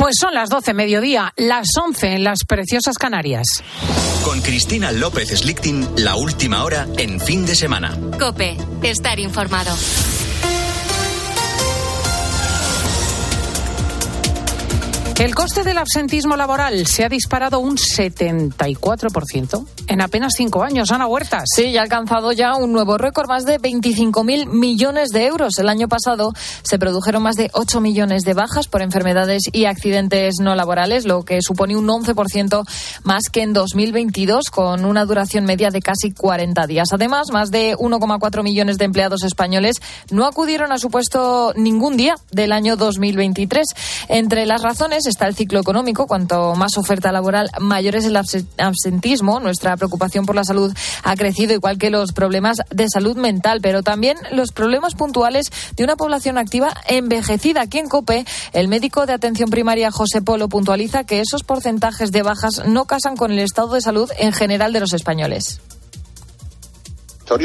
Pues son las 12 mediodía, las 11 en las preciosas Canarias. Con Cristina López Slichting, la última hora en fin de semana. Cope, estar informado. El coste del absentismo laboral se ha disparado un 74% en apenas cinco años. Ana Huertas. Sí, ha alcanzado ya un nuevo récord, más de 25.000 millones de euros. El año pasado se produjeron más de 8 millones de bajas por enfermedades y accidentes no laborales, lo que supone un 11% más que en 2022, con una duración media de casi 40 días. Además, más de 1,4 millones de empleados españoles no acudieron a su puesto ningún día del año 2023. Entre las razones está el ciclo económico. Cuanto más oferta laboral, mayor es el absentismo. Nuestra preocupación por la salud ha crecido, igual que los problemas de salud mental, pero también los problemas puntuales de una población activa envejecida. Aquí en COPE, el médico de atención primaria José Polo puntualiza que esos porcentajes de bajas no casan con el estado de salud en general de los españoles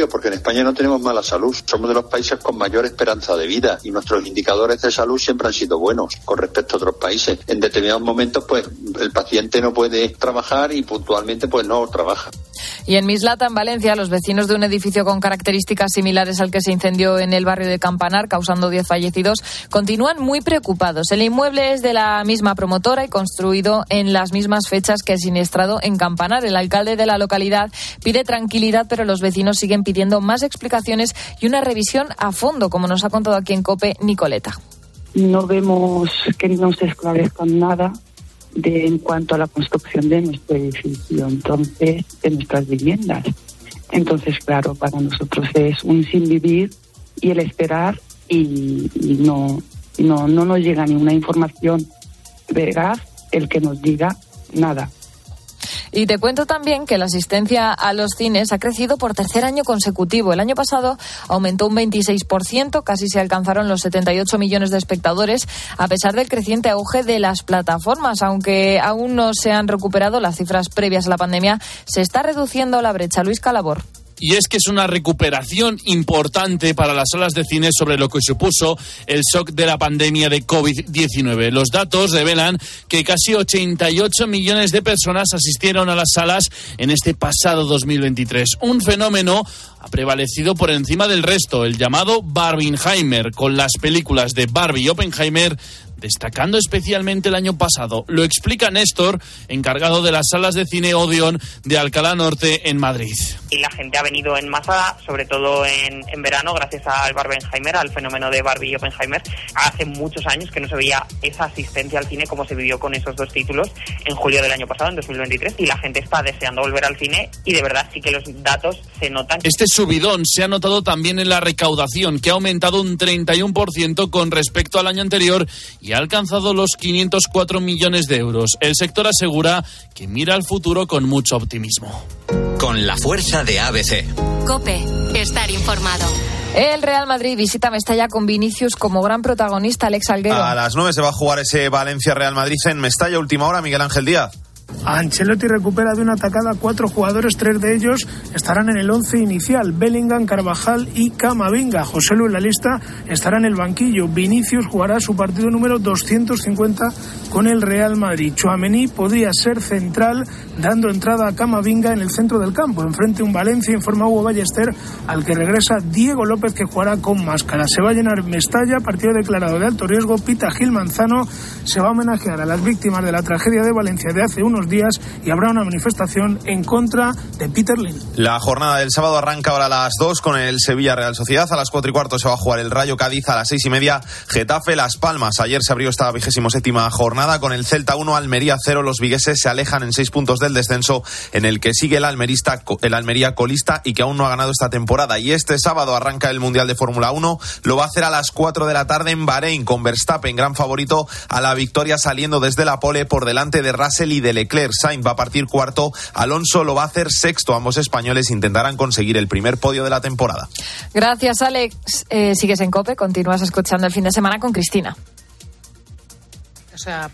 porque en España no tenemos mala salud. Somos de los países con mayor esperanza de vida y nuestros indicadores de salud siempre han sido buenos con respecto a otros países. En determinados momentos, pues el paciente no puede trabajar y puntualmente, pues no trabaja. Y en Mislata, en Valencia, los vecinos de un edificio con características similares al que se incendió en el barrio de Campanar, causando 10 fallecidos, continúan muy preocupados. El inmueble es de la misma promotora y construido en las mismas fechas que el siniestrado en Campanar. El alcalde de la localidad pide tranquilidad, pero los vecinos siguen pidiendo más explicaciones y una revisión a fondo, como nos ha contado aquí en COPE Nicoleta. No vemos que no se esclarezcan nada de, en cuanto a la construcción de nuestro edificio, entonces, de nuestras viviendas. Entonces, claro, para nosotros es un sin vivir y el esperar y, no, no, no nos llega ninguna información veraz el que nos diga nada. Y te cuento también que la asistencia a los cines ha crecido por tercer año consecutivo. El año pasado aumentó un 26%, casi se alcanzaron los 78 millones de espectadores, a pesar del creciente auge de las plataformas. Aunque aún no se han recuperado las cifras previas a la pandemia, se está reduciendo la brecha. Luis Calabor y es que es una recuperación importante para las salas de cine sobre lo que supuso el shock de la pandemia de COVID-19. Los datos revelan que casi 88 millones de personas asistieron a las salas en este pasado 2023, un fenómeno ha prevalecido por encima del resto, el llamado Barbenheimer, con las películas de Barbie y Oppenheimer destacando especialmente el año pasado. Lo explica Néstor, encargado de las salas de cine Odeon de Alcalá Norte en Madrid. Y la gente ha venido en masa, sobre todo en, en verano, gracias al Barbenheimer, al fenómeno de Barbie y Oppenheimer. Hace muchos años que no se veía esa asistencia al cine como se vivió con esos dos títulos en julio del año pasado, en 2023, y la gente está deseando volver al cine y de verdad sí que los datos se notan. Este subidón se ha notado también en la recaudación, que ha aumentado un 31% con respecto al año anterior y ha alcanzado los 504 millones de euros. El sector asegura que mira al futuro con mucho optimismo. Con la fuerza de ABC. Cope, estar informado. El Real Madrid visita Mestalla con Vinicius como gran protagonista, Alex Alguero. A las 9 se va a jugar ese Valencia-Real Madrid en Mestalla, última hora, Miguel Ángel Díaz. Ancelotti recupera de una atacada cuatro jugadores, tres de ellos estarán en el once inicial, Bellingham, Carvajal y Camavinga. José Lu en la lista estará en el banquillo. Vinicius jugará su partido número 250 con el Real Madrid. Chouameni podría ser central, dando entrada a Camavinga en el centro del campo. Enfrente un Valencia, informa Hugo Ballester, al que regresa Diego López, que jugará con máscara. Se va a llenar Mestalla, partido declarado de alto riesgo. Pita Gil Manzano se va a homenajear a las víctimas de la tragedia de Valencia de hace unos días y habrá una manifestación en contra de Peter Lin. La jornada del sábado arranca ahora a las 2 con el Sevilla Real Sociedad. A las 4 y cuarto se va a jugar el Rayo Cádiz. A las 6 y media Getafe Las Palmas. Ayer se abrió esta vigésimo séptima jornada con el Celta 1, Almería 0. Los vigueses se alejan en 6 puntos del descenso en el que sigue el, almerista, el Almería colista y que aún no ha ganado esta temporada. Y este sábado arranca el Mundial de Fórmula 1. Lo va a hacer a las 4 de la tarde en Bahrein con Verstappen, gran favorito a la victoria saliendo desde la pole por delante de Russell y de Leclerc. Sainz va a partir cuarto, Alonso lo va a hacer sexto. Ambos españoles intentarán conseguir el primer podio de la temporada. Gracias, Alex. Eh, sigues en COPE, continúas escuchando el fin de semana con Cristina. O sea.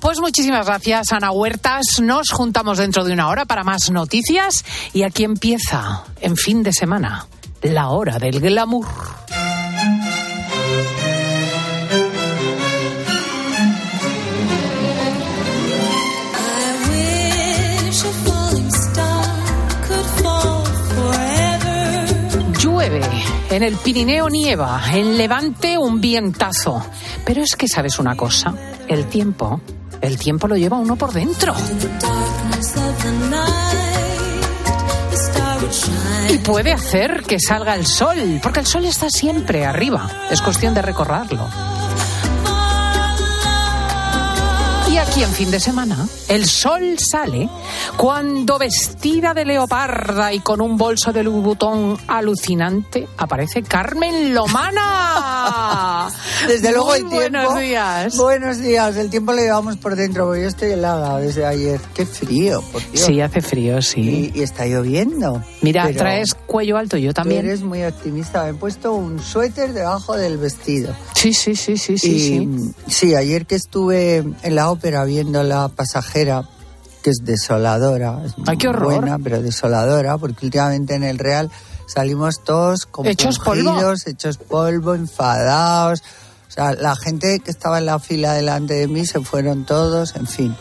Pues muchísimas gracias, Ana Huertas. Nos juntamos dentro de una hora para más noticias. Y aquí empieza, en fin de semana, la hora del glamour. En el Pirineo nieva, en Levante un vientazo. Pero es que sabes una cosa, el tiempo, el tiempo lo lleva uno por dentro. Y puede hacer que salga el sol, porque el sol está siempre arriba. Es cuestión de recorrerlo. Aquí en fin de semana, el sol sale cuando vestida de leoparda y con un bolso de Louboutin alucinante aparece Carmen Lomana. Desde luego Muy el tiempo. Buenos días. Buenos días. El tiempo lo llevamos por dentro, porque yo estoy helada desde ayer. Qué frío, por Dios. Sí, hace frío, sí. Y, y está lloviendo. Mira, Pero traes cuello alto, yo tú también. eres muy optimista. Me he puesto un suéter debajo del vestido. Sí, sí, sí, sí, sí, y, sí. sí, ayer que estuve en la ópera viendo La Pasajera, que es desoladora. Es Ay, qué horror. Buena, pero desoladora, porque últimamente en el Real salimos todos Hechos polvo. hechos polvo, enfadados. O sea, la gente que estaba en la fila delante de mí se fueron todos, en fin.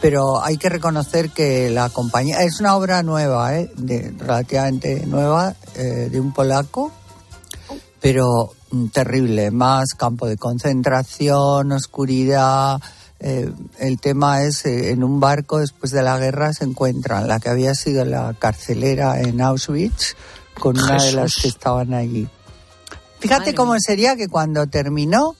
Pero hay que reconocer que la compañía es una obra nueva, ¿eh? de, relativamente nueva, eh, de un polaco, pero mm, terrible, más campo de concentración, oscuridad. Eh, el tema es, eh, en un barco después de la guerra se encuentran la que había sido la carcelera en Auschwitz con una de las que estaban allí. Fíjate cómo sería que cuando terminó,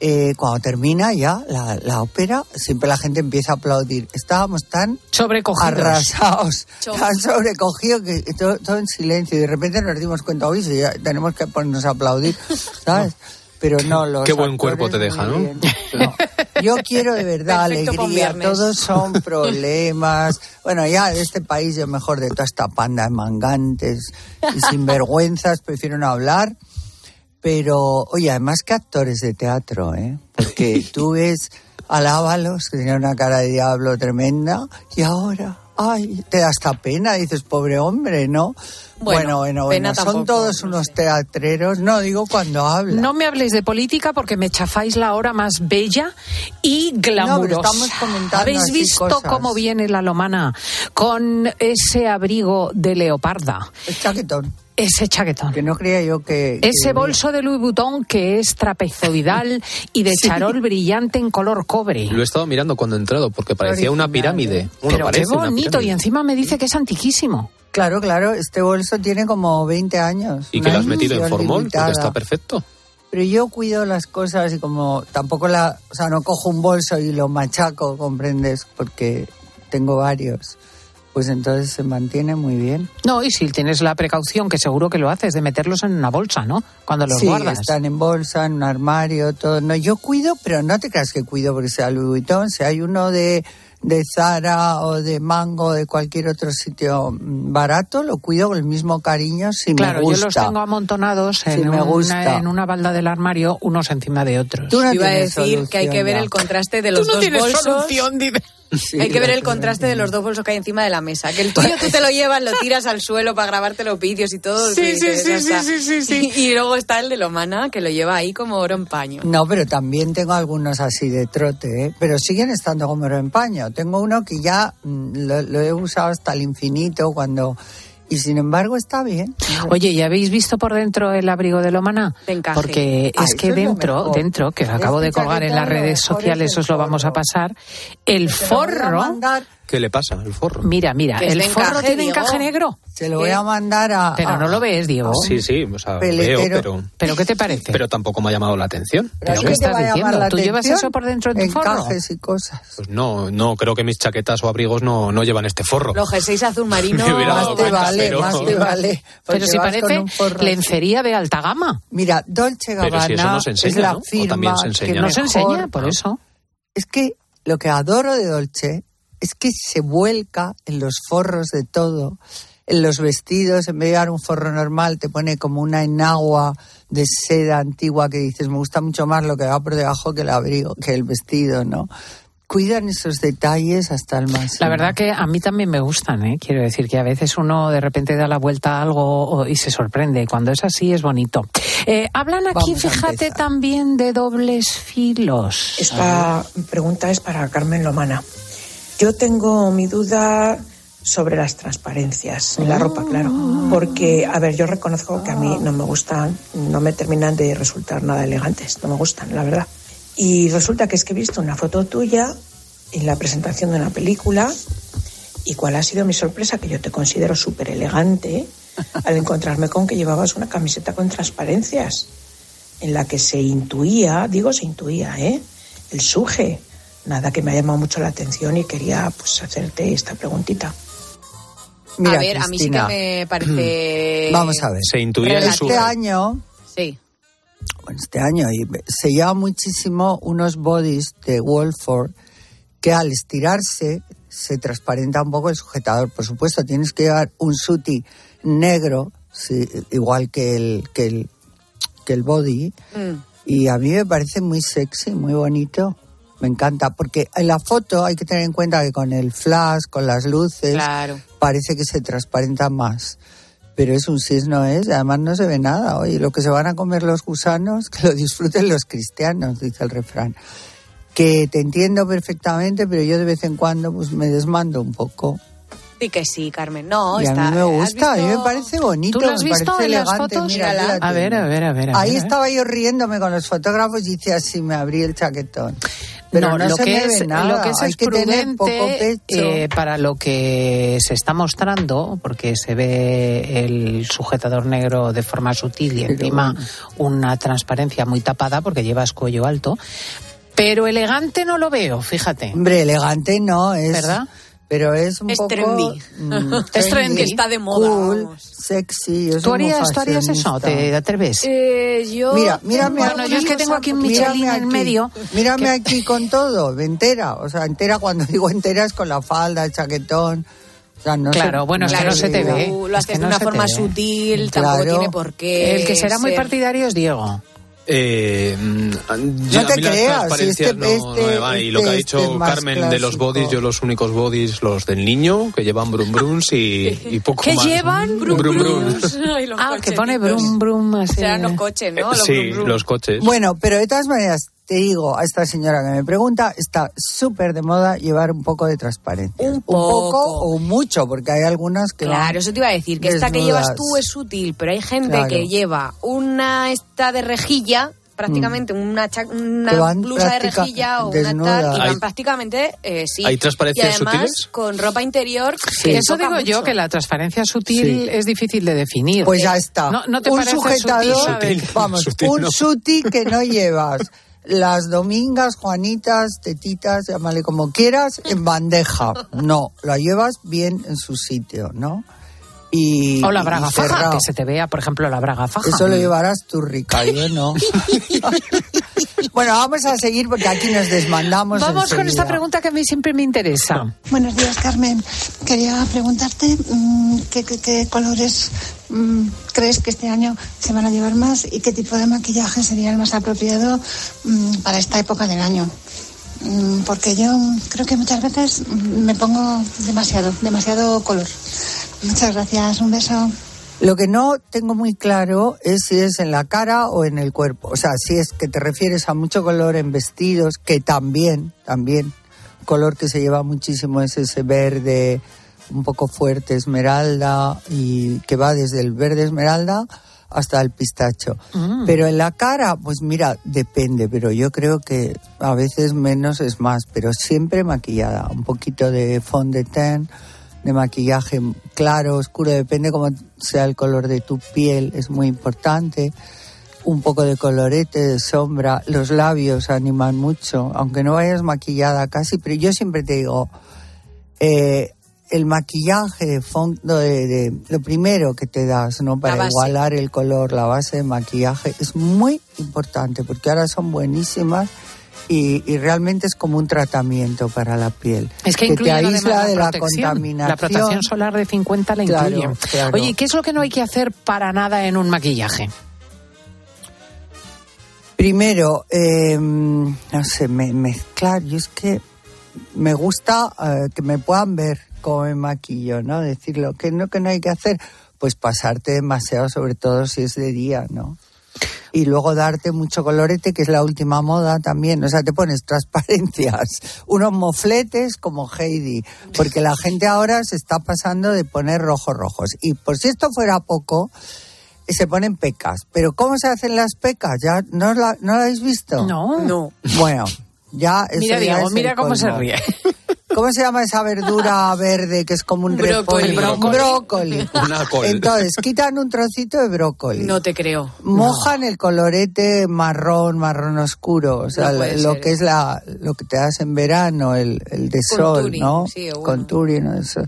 eh, cuando termina ya la, la ópera, siempre la gente empieza a aplaudir. Estábamos tan Sobrecogidos. arrasados, tan sobrecogidos que todo, todo en silencio. Y de repente nos dimos cuenta, uy, sí, ya tenemos que ponernos a aplaudir, ¿sabes? Pero no, los Qué buen cuerpo te deja, ¿no? Yo quiero de verdad Perfecto alegría, todos son problemas. Bueno, ya de este país yo mejor de toda esta panda de mangantes y sinvergüenzas prefiero no hablar. Pero, oye, además que actores de teatro, ¿eh? Porque tú ves a Lábalos, que tenía una cara de diablo tremenda, y ahora, ay, te da hasta pena, dices, pobre hombre, ¿no? Bueno, Bueno, bueno, bueno, son todos no unos sé. teatreros, no digo cuando hablan. No me habléis de política porque me chafáis la hora más bella y glamurosa. estamos comentando ¿Habéis visto cosas. cómo viene la lomana con ese abrigo de leoparda? El chaquetón, Ese chaquetón. que no creía yo que... Ese bolso de Louis Vuitton que es trapezoidal y de charol brillante en color cobre. Lo he estado mirando cuando he entrado porque parecía una pirámide. ¿eh? Bueno, Pero qué bonito, y encima me dice que es antiquísimo. Claro, claro, este bolso tiene como 20 años. ¿Y que lo has metido en formol? Porque está perfecto. Pero yo cuido las cosas y como tampoco la... O sea, no cojo un bolso y lo machaco, ¿comprendes? Porque tengo varios. Pues entonces se mantiene muy bien. No, y si tienes la precaución, que seguro que lo haces, de meterlos en una bolsa, ¿no? Cuando los sí, guardas. están en bolsa, en un armario, todo. No, yo cuido, pero no te creas que cuido porque sea Louis Vuitton. Si hay uno de, de Zara o de Mango o de cualquier otro sitio barato, lo cuido con el mismo cariño si Claro, me yo gusta. los tengo amontonados en, Sí, me una, gusta. en una balda del armario, unos encima de otros. Tú no Iba a tienes decir que hay que solución ver ya. el contraste de los dos bolsos. Sí, hay que ver lo el contraste de los dos bolsos que hay encima de la mesa. Que el tuyo tú te lo llevas, lo tiras al suelo para grabarte los vídeos y todo. Sí, sí, sí, sí, sí, sí, sí. Y, y luego está el de Lomana, que lo lleva ahí como oro en paño. No, pero también tengo algunos así de trote, ¿eh? pero siguen estando como oro en paño. Tengo uno que ya mm, lo, lo he usado hasta el infinito cuando... Y sin embargo está bien. Oye, ¿y habéis visto por dentro el abrigo de Lomana? Porque Ah, es que lo dentro, dentro, que Este acabo de colgar en las lo redes sociales, os lo vamos a pasar, el forro... ¿Qué le pasa al forro? Mira, mira, el forro encaje, tiene Diego. encaje negro. Se lo voy a mandar a... Pero no lo ves, Diego. Sí, sí, o sea, veo, pero, ¿Pero qué te parece? pero tampoco me ha llamado la atención. ¿Pero ¿Pero a ti qué te estás va a llamar diciendo? la ¿Tú llevas eso por dentro de tu forro? Encajes y cosas. Pues no, no, creo que mis chaquetas o abrigos no, no llevan este forro. Los jerseys azul marino. Más te cuenta, vale, pero- más te vale. Pero si parece lencería de alta gama. Mira, Dolce Pero Gabbana si eso no se enseña, es la ¿no? O firma también se que enseña. No se enseña, por eso. Es que lo que adoro de Dolce es que se vuelca en los forros de todo, en los vestidos, en vez de dar un forro normal, te pone como una enagua de seda antigua que dices, me gusta mucho más lo que va por debajo que el abrigo, que el vestido, ¿no? Cuidan esos detalles hasta el máximo. La verdad que a mí también me gustan, ¿eh? Quiero decir que a veces uno de repente da la vuelta a algo y se sorprende. Cuando es así es bonito. Eh, hablan aquí, Vamos fíjate, también de dobles filos. Esta pregunta es para Carmen Lomana. Yo tengo mi duda sobre las transparencias en la ropa, claro. Porque, a ver, yo reconozco que a mí no me gustan, no me terminan de resultar nada elegantes, no me gustan, la verdad. Y resulta que es que he visto una foto tuya en la presentación de una película y cuál ha sido mi sorpresa, que yo te considero súper elegante al encontrarme con que llevabas una camiseta con transparencias en la que se intuía, digo se intuía, ¿eh? El suje. Nada que me ha llamado mucho la atención y quería pues hacerte esta preguntita. Mira, a ver, a mí sí que Cristina. me parece. Vamos a ver. Se intuía el Este suje. año, Sí. Bueno, este año y se lleva muchísimo unos bodies de Wolford que al estirarse se transparenta un poco el sujetador. Por supuesto, tienes que llevar un suti negro, sí, igual que el, que el, que el body. Mm. Y a mí me parece muy sexy, muy bonito. Me encanta, porque en la foto hay que tener en cuenta que con el flash, con las luces, Claro. parece que se transparenta más. Pero es un cis, no es, y además no se ve nada. Oye, lo que se van a comer los gusanos, que lo disfruten los cristianos, dice el refrán. Que te entiendo perfectamente, pero yo de vez en cuando pues me desmando un poco. Sí que sí, Carmen. No, y está. a mí me ¿has gusta, a mí me parece bonito, ¿Tú lo has me visto parece en las elegante. fotos? Mira. A ver, a ver, a ver. a Ahí ver. estaba yo riéndome con los fotógrafos y decía, sí, me abrí el chaquetón. Pero no, lo, se que es, nada. lo que es Hay es que prudente poco pecho. eh, para lo que se está mostrando, porque se ve el sujetador negro de forma sutil y encima una transparencia muy tapada porque llevas cuello alto. Pero elegante no lo veo, fíjate. Hombre, elegante no es. ¿Verdad? Pero es un Es poco. trendy. mm, Es trendy. Está de moda, Cool, vamos. sexy. yo ¿Tú muy harías, ¿Tú harías eso? ¿Te atreves? Eh, yo. Mira, mírame Bueno, aquí, yo es que tengo aquí un Michelin en aquí, medio. Mírame que- aquí con todo, entera. O sea, entera, cuando digo entera es con la falda, el chaquetón. O sea, no Claro, sé- bueno, es que Claro, no se te ve. Lo Es haces que de una se forma sutil, Claro. tampoco tiene por qué. El que será muy ser- partidario es Diego. Eh, mm, yo- te creas, transparencias este- no, este- no me va. Y lo que ha este dicho es más Carmen de los clásico. bodies, yo los únicos bodies, los del niño, que llevan brum brums y, y poco ¿Qué más. llevan? Brum brums. Ay, los Ah, que pone brum brum así. Serán los coches, ¿no? Los Sí, brum brum. los coches. Bueno, pero de todas maneras, te digo a esta señora que me pregunta, está súper de moda llevar un poco de transparencia. Un poco. o mucho, porque hay algunas que Claro, eso te iba a decir, que esta que llevas tú es útil, pero hay gente Claro. que lleva una esta de rejilla, prácticamente una, cha- una van blusa de rejilla o desnudas. una tal, y van ¿Hay- prácticamente, eh, sí. hay transparencias y además, sutiles? con ropa interior Sí. que Eso digo yo, que la transparencia sutil Sí. es difícil de definir. Pues ya está. ¿No, no te un parece sujetador, sutil? Sutil. vamos, Sutil un no. suti que no llevas. Las domingas, Juanitas, tetitas, llámale como quieras, en bandeja. No, la llevas bien en su sitio, ¿no? Y, O la braga faja, que se te vea, por ejemplo, la braga faja. Eso lo llevarás tú, rica, yo no. bueno, vamos a seguir porque aquí nos desmandamos. Vamos con esta pregunta que a mí siempre me interesa. Buenos días, Carmen. Quería preguntarte mm, qué, qué- qué colores mm, crees que este año se van a llevar más y qué tipo de maquillaje sería el más apropiado mm, para esta época del año. Porque yo creo que muchas veces me pongo demasiado, demasiado color. Muchas gracias, un beso. Lo que no tengo muy claro es si es en la cara o en el cuerpo. O sea, si es que te refieres a mucho color en vestidos, que también, también, color que se lleva muchísimo es ese verde un poco fuerte, esmeralda, y que va desde el verde esmeralda hasta el pistacho. Mm. Pero en la cara, pues mira, depende, pero yo creo que a veces menos es más, pero siempre maquillada. Un poquito de fond de teint, de maquillaje claro, oscuro, depende cómo sea el color de tu piel, es muy importante. Un poco de colorete, de sombra, los labios animan mucho, aunque no vayas maquillada casi, pero yo siempre te digo, eh, el maquillaje de fondo, de, de- lo primero que te das, ¿no? Para igualar el color, la base de maquillaje, es muy importante porque ahora son buenísimas y, y realmente es como un tratamiento para la piel. Es que, te incluye aísla de la contaminación. La protección solar de 50 la Claro, incluye. claro. Oye, ¿y ¿qué es lo que no hay que hacer para nada en un maquillaje? Primero, eh, no sé, me- mezclar. Yo es que me gusta eh, que me puedan ver cómo me maquillo, ¿no? Decirlo, que no, que no hay que hacer, pues pasarte demasiado, sobre todo si es de día, ¿no? Y luego darte mucho colorete, que es la última moda también. O sea, te pones transparencias, unos mofletes como Heidi, porque la gente ahora se está pasando de poner rojos rojos. Y por si esto fuera poco, se ponen pecas. Pero ¿cómo se hacen las pecas? ¿Ya no la, no la habéis visto? No. No. Bueno, ya... Mira, Diego, mira cómo se ríe. ¿Cómo se llama esa verdura verde que es como un Brócoli. Brócoli. Brócoli. Una col. Entonces, quitan un trocito de brócoli. No te creo. Mojan el colorete marrón, marrón oscuro, o sea, No lo ser. que es la, lo que te das en verano, el, el de sol, Contouring, ¿no? sí, o bueno. Contouring. Eso.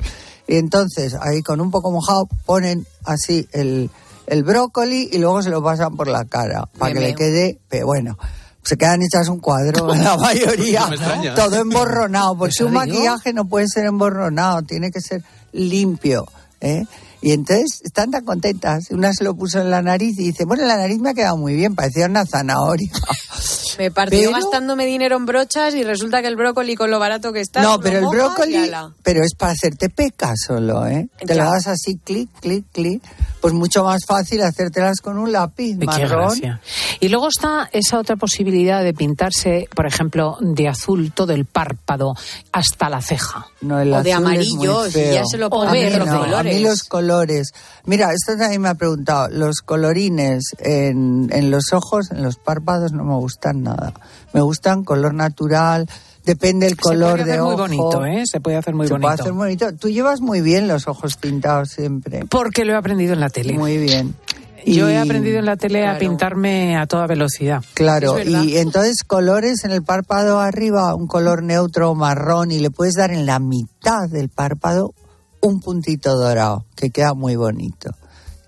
Y entonces, ahí con un poco mojado, ponen así el, el brócoli y luego se lo pasan por la cara, para que le quede, pero bueno. Se quedan hechas un cuadro, la mayoría, No todo emborronado, porque un maquillaje no puede ser emborronado, tiene que ser limpio, ¿eh? Y entonces están tan contentas. Una se lo puso en la nariz y dice, bueno, en la nariz me ha quedado muy bien, parecía una zanahoria. Me partió Pero- gastándome dinero en brochas y resulta que el brócoli con lo barato que está. no, pero el brócoli, pero es para hacerte pecas solo, ¿eh? Te lo das así, clic, clic, clic. Pues mucho más fácil hacértelas con un lápiz Qué marrón. gracia. Y luego está esa otra posibilidad de pintarse, por ejemplo, de azul todo el párpado hasta la ceja. No, el O de azul es muy amarillo, ya se lo ponen mí, verde. los no, a colores. mí los colores. Mira, esto también me ha preguntado. Los colorines en, en los ojos, en los párpados, no me gustan nada. Me gustan color natural. Depende el color Se puede de hacer ojo. muy bonito, ¿eh? Se puede hacer muy Se bonito. puede hacer muy bonito. Tú llevas muy bien los ojos pintados siempre. Porque lo he aprendido en la tele. Muy bien. Yo he aprendido en la tele a pintarme a toda velocidad. Claro, y entonces colores en el párpado arriba, un color neutro marrón y le puedes dar en la mitad del párpado un puntito dorado, que queda muy bonito.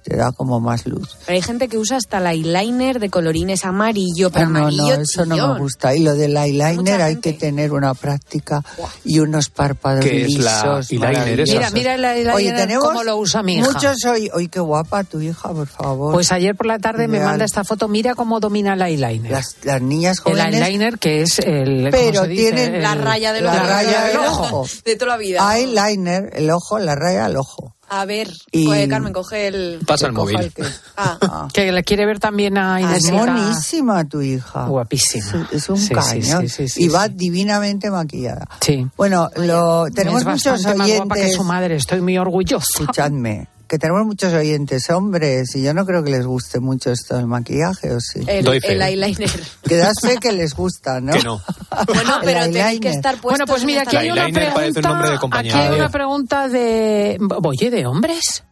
Te da como más luz. Pero hay gente que usa hasta el eyeliner de colorines amarillo, pero Ah, no, amarillo, no, eso no tío. me gusta. Y lo del eyeliner hay que tener una práctica y unos párpados ¿Qué es la lisos. eyeliner? Mira, mira el eyeliner Oye, tenemos cómo lo usa mi hija. Muchos hoy, oye, qué guapa tu hija, por favor. Pues ayer por la tarde me Ideal. manda esta foto. Mira cómo domina el eyeliner. las, las niñas el jóvenes eyeliner que es el. Pero ¿cómo se dice? tienen El- La raya del la ojo. raya del ojo. De toda la vida. eyeliner, el ojo, la raya al ojo. A ver, Y- coge, Carmen, coge el... Pasa el móvil. el que- Ah, Ah. Que le quiere ver también a Es Inesita. monísima tu hija. Guapísima. Es, es un Sí, sí, cañón. sí, sí, sí, y va sí. divinamente maquillada. Sí. Bueno, lo, tenemos es muchos bastante más guapa que oyentes. su madre. Estoy muy orgullosa. Escuchadme, que tenemos muchos oyentes hombres y yo no creo que les guste mucho esto del maquillaje, ¿o sí? el, Doy fe. el eyeliner. Que das fe que les gusta, ¿no? Que no. Bueno, pero tenéis que estar puestos Bueno, pues mira, aquí hay una Eyeliner parece un pregunta. nombre de compañía. Aquí hay una pregunta de. Oye, de hombres.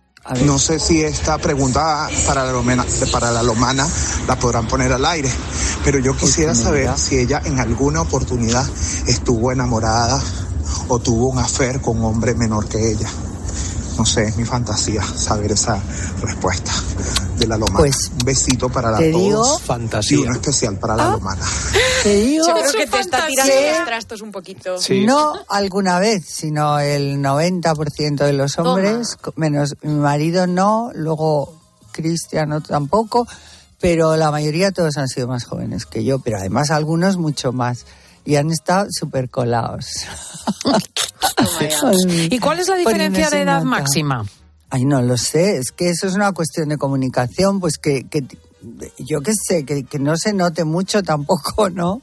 No sé si esta pregunta para la, lomena- para la lomana la podrán poner al aire, pero yo quisiera saber si ella en alguna oportunidad estuvo enamorada o tuvo un affair con un hombre menor que ella. No sé, es mi fantasía saber esa respuesta de la lomana. Pues, un besito para la te todos digo- y uno especial para la lomana. Te digo Yo creo que te está tirando los trastos un poquito. Sí. No alguna vez, sino el 90% de los hombres, menos mi marido no, luego Cristiano tampoco, pero la mayoría todos han sido más jóvenes que yo, pero además algunos mucho más. Y han estado súper colados. ¿Y cuál es la diferencia de edad nota. máxima? Ay, no lo sé, es que eso es una cuestión de comunicación, pues que, que yo qué sé, que, que no se note mucho tampoco, ¿no?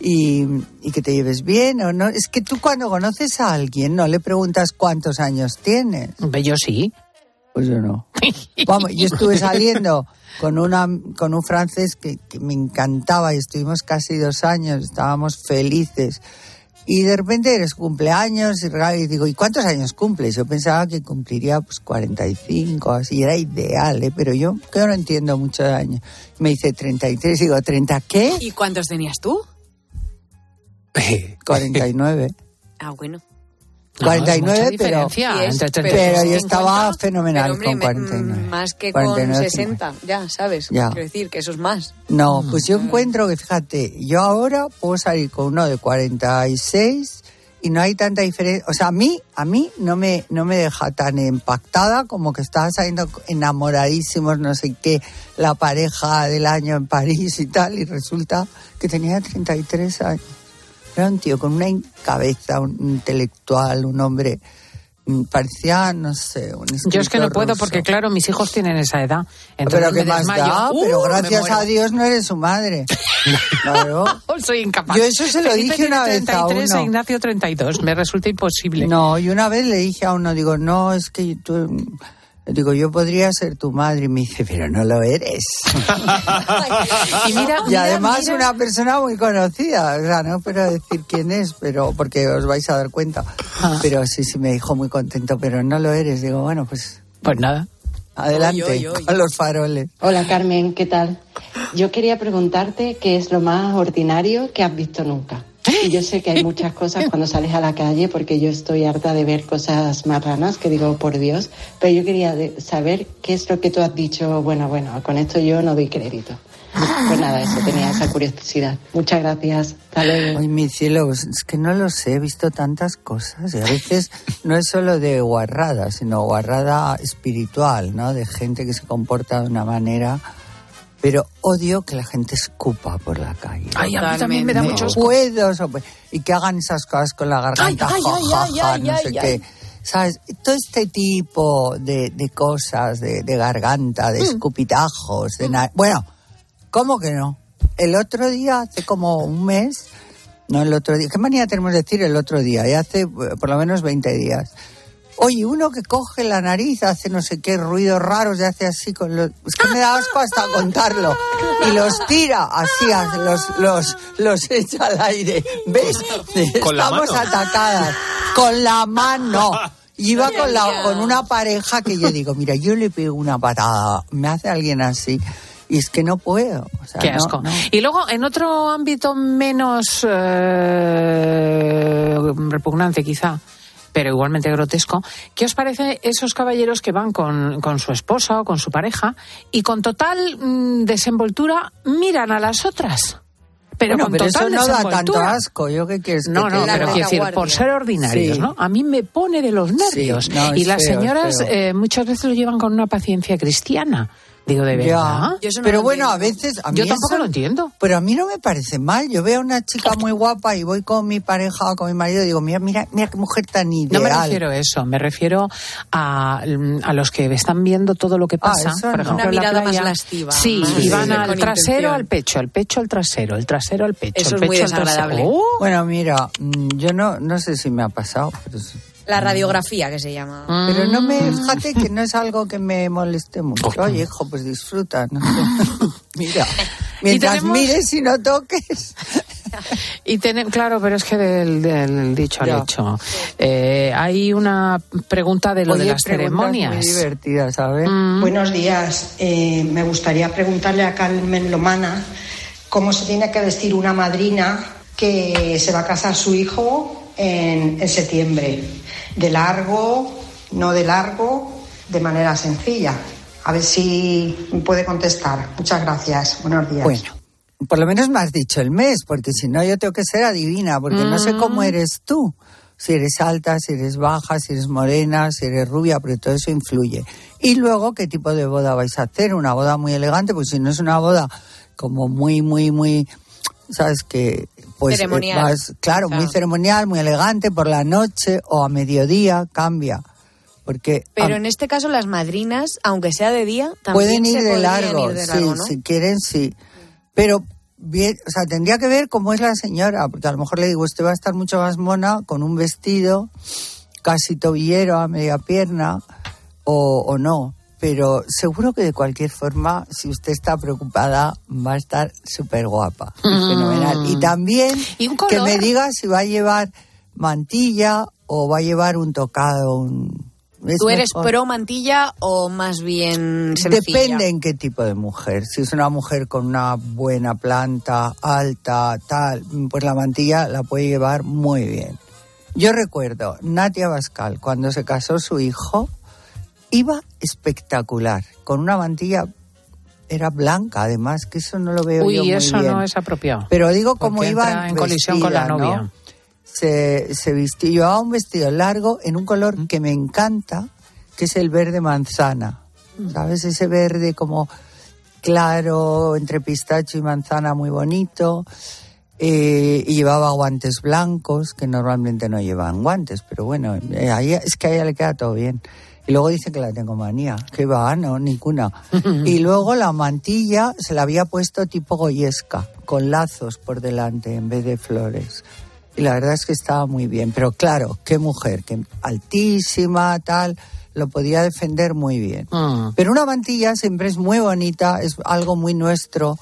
Y, y que te lleves bien o no. Es que tú cuando conoces a alguien no le preguntas cuántos años tienes. Yo sí. Pues yo no. Vamos, yo estuve saliendo con una con un francés que, que me encantaba y estuvimos casi dos años, estábamos felices. Y de repente eres cumpleaños y digo, ¿y cuántos años cumples? Yo pensaba que cumpliría pues 45, así, era ideal, ¿eh? pero yo que no entiendo mucho de años. Me dice 33, digo, ¿30 qué? ¿Y cuántos tenías tú? 49. Ah, bueno. No, es 49, mucha pero, es, entre pero- 33 pero y yo 50. estaba fenomenal Pero, hombre, con me- 49. mm, más que con 49, 60, ya, ¿sabes? Ya. Quiero decir que eso es más. No, pues yo encuentro que, fíjate, yo ahora puedo salir con uno de 46 y no hay tanta diferencia. O sea, a mí, a mí no me, no me deja tan impactada como que estaba saliendo enamoradísimos, no sé qué, la pareja del año en París y tal, y resulta que tenía 33 años. Era un tío con una cabeza, un intelectual, un hombre mm, parecía, no sé, un Yo es que no puedo ruso. porque, claro, mis hijos tienen esa edad. Entonces Pero me qué más desmayo. da, ¡Uh! pero gracias a Dios no eres su madre. Claro. Soy incapaz. Yo eso se lo Felipe dije una tiene vez a 33 uno. e Ignacio 32. Me resulta imposible. No, y una vez le dije a uno, digo, no, es que tú... Digo, yo podría ser tu madre. Y me dice, pero no lo eres. y mira, y mira, además mira. una persona muy conocida. O sea, no quiero decir quién es, pero porque os vais a dar cuenta. Ah. Pero sí, sí, me dijo muy contento, pero no lo eres. Digo, bueno, pues... Pues nada. Adelante, Oy, oy, oy. con los faroles. Hola Carmen, ¿qué tal? Yo quería preguntarte qué es lo más ordinario que has visto nunca. Y yo sé que hay muchas cosas cuando sales a la calle, porque yo estoy harta de ver cosas marranas, que digo, por Dios, pero yo quería de- saber qué es lo que tú has dicho, bueno, bueno, con esto yo no doy crédito. Pues nada, eso, tenía esa curiosidad. Muchas gracias. Hasta luego. Ay, mi cielo, es que no lo sé, he visto tantas cosas y a veces no es solo de guarrada, sino guarrada espiritual, ¿no? De gente que se comporta de una manera, pero odio que la gente escupa por la calle. Ay, a mí también me da mucho asco. puedo y que hagan esas cosas con la garganta, Ay, ay, ja, ay, ja, ja, ay, no ay, sé qué. ¿Sabes? Todo este tipo de, de cosas, de, de garganta, Mm. de escupitajos, de na- Bueno, ¿cómo que no? El otro día, hace como un mes, no el otro día, ¿qué manía tenemos de decir el otro día? Ya hace eh, por lo menos 20 días. Oye, uno que coge la nariz, hace no sé qué ruidos raros, y hace así con los... Es que me da asco hasta contarlo. Y los tira así, hace- los, los, los echa al aire. ¿Ves? ¿Con la Estamos mano? atacadas. Con la mano. Y Iba con, la, con una pareja que yo digo, mira, yo le pego una patada, me hace alguien así, y es que no puedo. o sea, Qué no, asco. no. Y luego, en otro ámbito menos eh, repugnante, quizá, pero igualmente grotesco, ¿qué os parece esos caballeros que van con, con su esposa o con su pareja y con total mm, desenvoltura miran a las otras? Pero Bueno, con pero eso total no da tanto asco. ¿Yo qué quieres No, no, pero quiero decir, por ser ordinarios, Sí. ¿no? A mí me pone de los nervios. Sí, no, y las feo, señoras eh, muchas veces lo llevan con una paciencia cristiana. Digo, de verdad. Ya. Pero bueno, a veces. A mí Yo tampoco eso- lo entiendo. Pero a mí no me parece mal. Yo veo a una chica muy guapa y voy con mi pareja o con mi marido y digo, mira, mira, mira qué mujer tan ideal. No me refiero a eso, me refiero a, a los que están viendo todo lo que Ah, pasa. eso por no. ejemplo, Una en la mirada más playa. lasciva, Sí, más y van al trasero intención. al pecho, al pecho al trasero, el trasero al pecho. Eso el es muy pecho al trasero. desagradable. ¡Oh! Bueno, mira, mm, yo no, no sé si me ha pasado, pero. La radiografía que se llama. pero no me, Mm. fíjate que no es algo que me moleste mucho. Oye, hijo, pues disfruta, ¿no? Mira, mientras tenemos- mires y no toques. Y tenem- claro, pero es que del, del dicho al hecho. Eh, hay una pregunta de lo de las ceremonias. Muy divertidas, ¿sabes? Mm. Buenos días. Eh, me gustaría preguntarle a Carmen Lomana cómo se tiene que vestir una madrina que se va a casar su hijo en, en septiembre. De largo, no de largo, de manera sencilla. A ver si me puede contestar. Muchas gracias. Buenos días. Bueno, por lo menos me has dicho el mes, porque si no yo tengo que ser adivina, porque no sé cómo eres tú. Si eres alta, si eres baja, si eres morena, si eres rubia, pero todo eso influye. Y luego, ¿qué tipo de boda vais a hacer? Una boda muy elegante, pues si no es una boda como muy, muy, muy, ¿sabes qué? Pues eh, Ceremonial. vas- claro, muy ceremonial, muy elegante, por la noche o a mediodía, cambia. Porque Pero ah, en este caso las madrinas, aunque sea de día, también Pueden ir se de largo, ir de sí, largo, ¿no? si quieren, sí. Pero, bien, o sea, tendría que ver cómo es la señora, porque a lo mejor le digo, usted va a estar mucho más mona con un vestido casi tobillero a media pierna, o, o no. Pero seguro que de cualquier forma, si usted está preocupada, va a estar súper guapa. y Mm. Fenomenal. Y también ¿Y un que me diga si va a llevar mantilla o va a llevar un tocado. Un... ¿Tú eres mejor. pro mantilla o más bien sencilla? Depende en qué tipo de mujer. Si es una mujer con una buena planta, alta, tal, pues la mantilla la puede llevar muy bien. Yo recuerdo, Natia Bascal, cuando se casó su hijo, iba espectacular, con una mantilla, era blanca además, que eso no lo veo Uy, yo muy eso bien. no es apropiado. Pero digo Porque iba en colisión con la novia. Se, se vistió, llevaba un vestido largo en un color que me encanta, que es el verde manzana. ¿Sabes? Ese verde como claro, entre pistacho y manzana, muy bonito. eh, y llevaba guantes blancos, que normalmente no llevan guantes, pero bueno, eh, ahí, es que a ella le queda todo bien. Y luego dice que la tengo manía, que va, no, ninguna. y luego la mantilla se la había puesto tipo goyesca, con lazos por delante en vez de flores. Y la verdad es que estaba muy bien, pero claro, qué mujer, que altísima, tal, lo podía defender muy bien. Mm. Pero una mantilla siempre es muy bonita, es algo muy nuestro.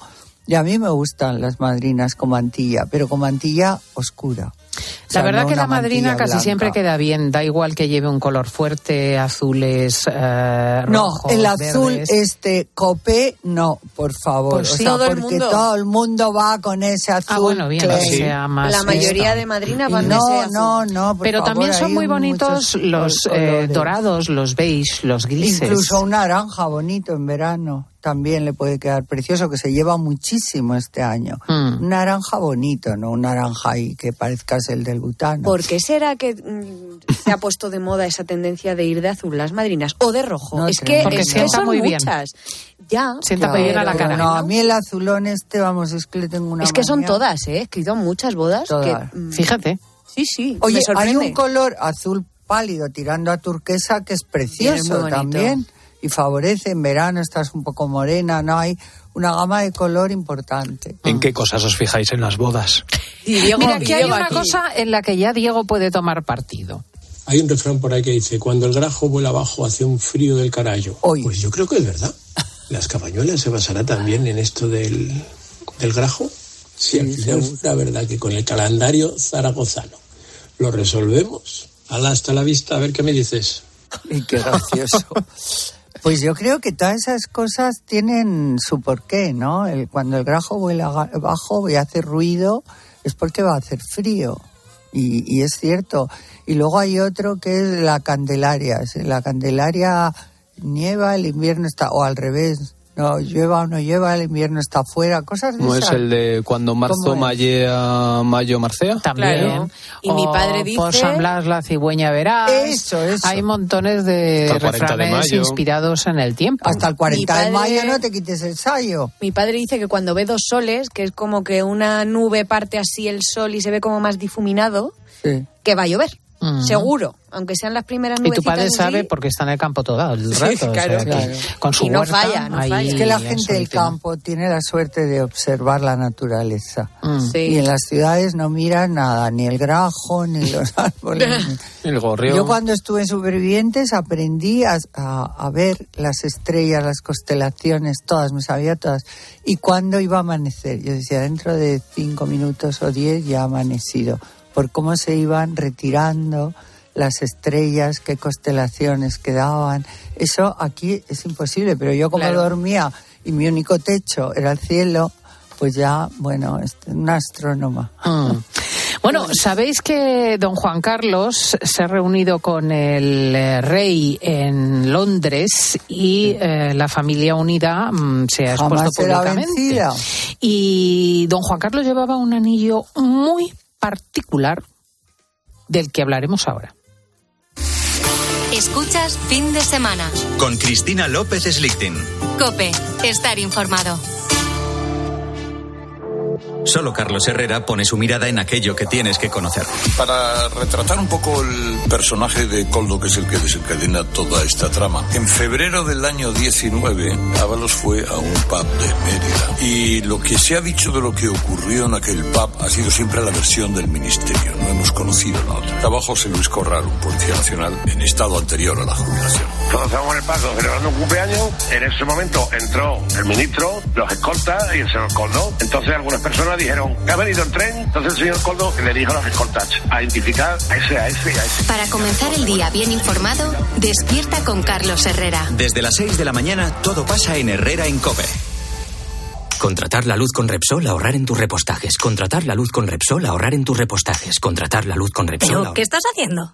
Y a mí me gustan las madrinas con mantilla, pero con mantilla oscura. O sea, La verdad no que la madrina casi blanca. siempre queda bien, da igual que lleve un color fuerte, azules, eh, No, rojos, el azul, verdes. este copé, no, por favor. Pues o sí. sea, Todo el porque mundo. todo el mundo va con ese azul. Ah, bueno, bien, sea más La mayoría de madrinas van no, de ese azul. no, no, por Pero favor, también son muy bonitos los eh, dorados, los beige, los grises. Incluso un naranja bonito en verano también le puede quedar precioso, que se lleva muchísimo este año. Mm. Un naranja bonito, no un naranja ahí que parezcas el del butano. ¿Por qué será que mm, se ha puesto de moda esa tendencia de ir de azul las madrinas o de rojo? No es que, Porque es que sienta son muy bien. muchas. Ya. Sienta muy bien a la cara. No, a mí el azulón este, vamos, es que le tengo una Es que son todas, ¿eh? He escrito muchas bodas. Todas. Que, mm, Fíjate. sí, sí. Oye, me hay un color azul pálido tirando a turquesa que es precioso muy también y favorece en verano, estás un poco morena, no hay una gama de color importante. ¿En qué cosas os fijáis en las bodas? Y Diego, Mira, y que hay una aquí. cosa en la que ya Diego puede tomar partido. Hay un refrán por ahí que dice, cuando el grajo vuela abajo hace un frío del carayo. Pues yo creo que es verdad. ¿Las cabañuelas se basará también en esto del, del grajo? Si al final fuera verdad que con el calendario zaragozano lo resolvemos. Hasta la vista, a ver qué me dices. Y qué gracioso. Pues yo creo que todas esas cosas tienen su porqué, ¿no? El- cuando el grajo vuela abajo y hace ruido es porque va a hacer frío. Y, y es cierto. Y luego hay otro que es la Candelaria. La Candelaria nieva, el invierno está, o al revés, no llueva o no llueva, el invierno está afuera, cosas de ¿No es el de cuando marzo mallea, mayo marcea? También. Claro. Y mi padre O dice- Por San Blas la cigüeña verás. Eso, eso. Hay montones de Hasta el 40 de refranes mayo. inspirados en el tiempo. Hasta el 40 de Mi padre- mayo no te quites el sayo. Mi padre dice que cuando ve dos soles, que es como que una nube parte así el sol y se ve como más difuminado, Sí. que va a llover. Mm. Seguro, aunque sean las primeras Y nubes. tu padre sabe porque está en el campo todo el rato. o sea claro. Claro. Con su Y no huerta falla, no falla. Es que la en gente del campo tiene la suerte de observar la naturaleza. Mm. Sí. Y en las ciudades no miran nada, ni el grajo, ni los árboles. ni- El gorrión. Yo cuando estuve en Supervivientes aprendí a, a- a ver las estrellas, las constelaciones, todas, me sabía todas. Y cuando iba a amanecer, yo decía, dentro de cinco minutos o diez ya ha amanecido, por cómo se iban retirando las estrellas, qué constelaciones quedaban. Eso aquí es imposible, pero yo como Claro. dormía y mi único techo era el cielo, pues ya, bueno, es una astrónoma. Mm. Bueno, sabéis que don Juan Carlos se ha reunido con el eh, rey en Londres y eh, la familia unida mm, se ha expuesto públicamente. Y don Juan Carlos llevaba un anillo muy particular del que hablaremos ahora. Escuchas fin de semana. Con Cristina López Slichting. Cope, estar informado. Solo Carlos Herrera pone su mirada en aquello que tienes que conocer. Para retratar un poco el personaje de Coldo, que es el que desencadena toda esta trama, en febrero del año 19, Ábalos fue a un pub de Mérida. Y lo que se ha dicho de lo que ocurrió en aquel pub ha sido siempre la versión del ministerio. No hemos conocido la otra. Estaba José Luis Corral, un policía nacional, en estado anterior a la jubilación. Todos estábamos en el paso celebrando un cumpleaños. En ese momento entró el ministro, los escoltas y el señor Coldo. Entonces algunas personas dijeron que ha venido el tren. Entonces el señor Coldo le dijo a los escoltas a identificar a ese, a ese a ese. Para comenzar el día bien informado, despierta con Carlos Herrera. Desde las 6 de la mañana todo pasa en Herrera en Cope. Contratar la luz con Repsol, ahorrar en tus repostajes. Contratar la luz con Repsol, ahorrar en tus repostajes. Contratar la luz con Repsol. ¿Pero qué estás haciendo?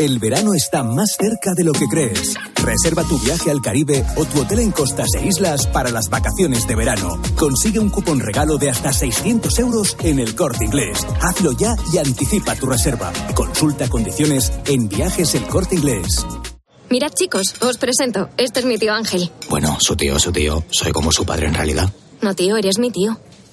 El verano está más cerca de lo que crees. Reserva tu viaje al Caribe o tu hotel en costas e islas para las vacaciones de verano. Consigue un cupón regalo de hasta 600 euros en el corte inglés. Hazlo ya y anticipa tu reserva. Consulta condiciones en viajes el corte inglés. Mirad chicos, os presento. Este es mi tío Ángel. Bueno, su tío, su tío. Soy como su padre en realidad. No tío, eres mi tío.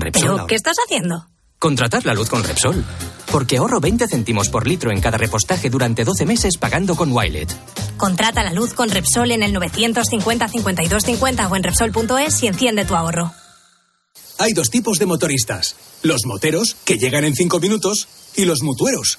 Repsol. ¿Pero qué estás haciendo? Contratar la luz con Repsol. Porque ahorro 20 céntimos por litro en cada repostaje durante 12 meses pagando con Wilet. Contrata la luz con Repsol en el 950 52 50 o en Repsol.es y enciende tu ahorro. Hay dos tipos de motoristas. Los moteros, que llegan en cinco minutos, y los mutueros,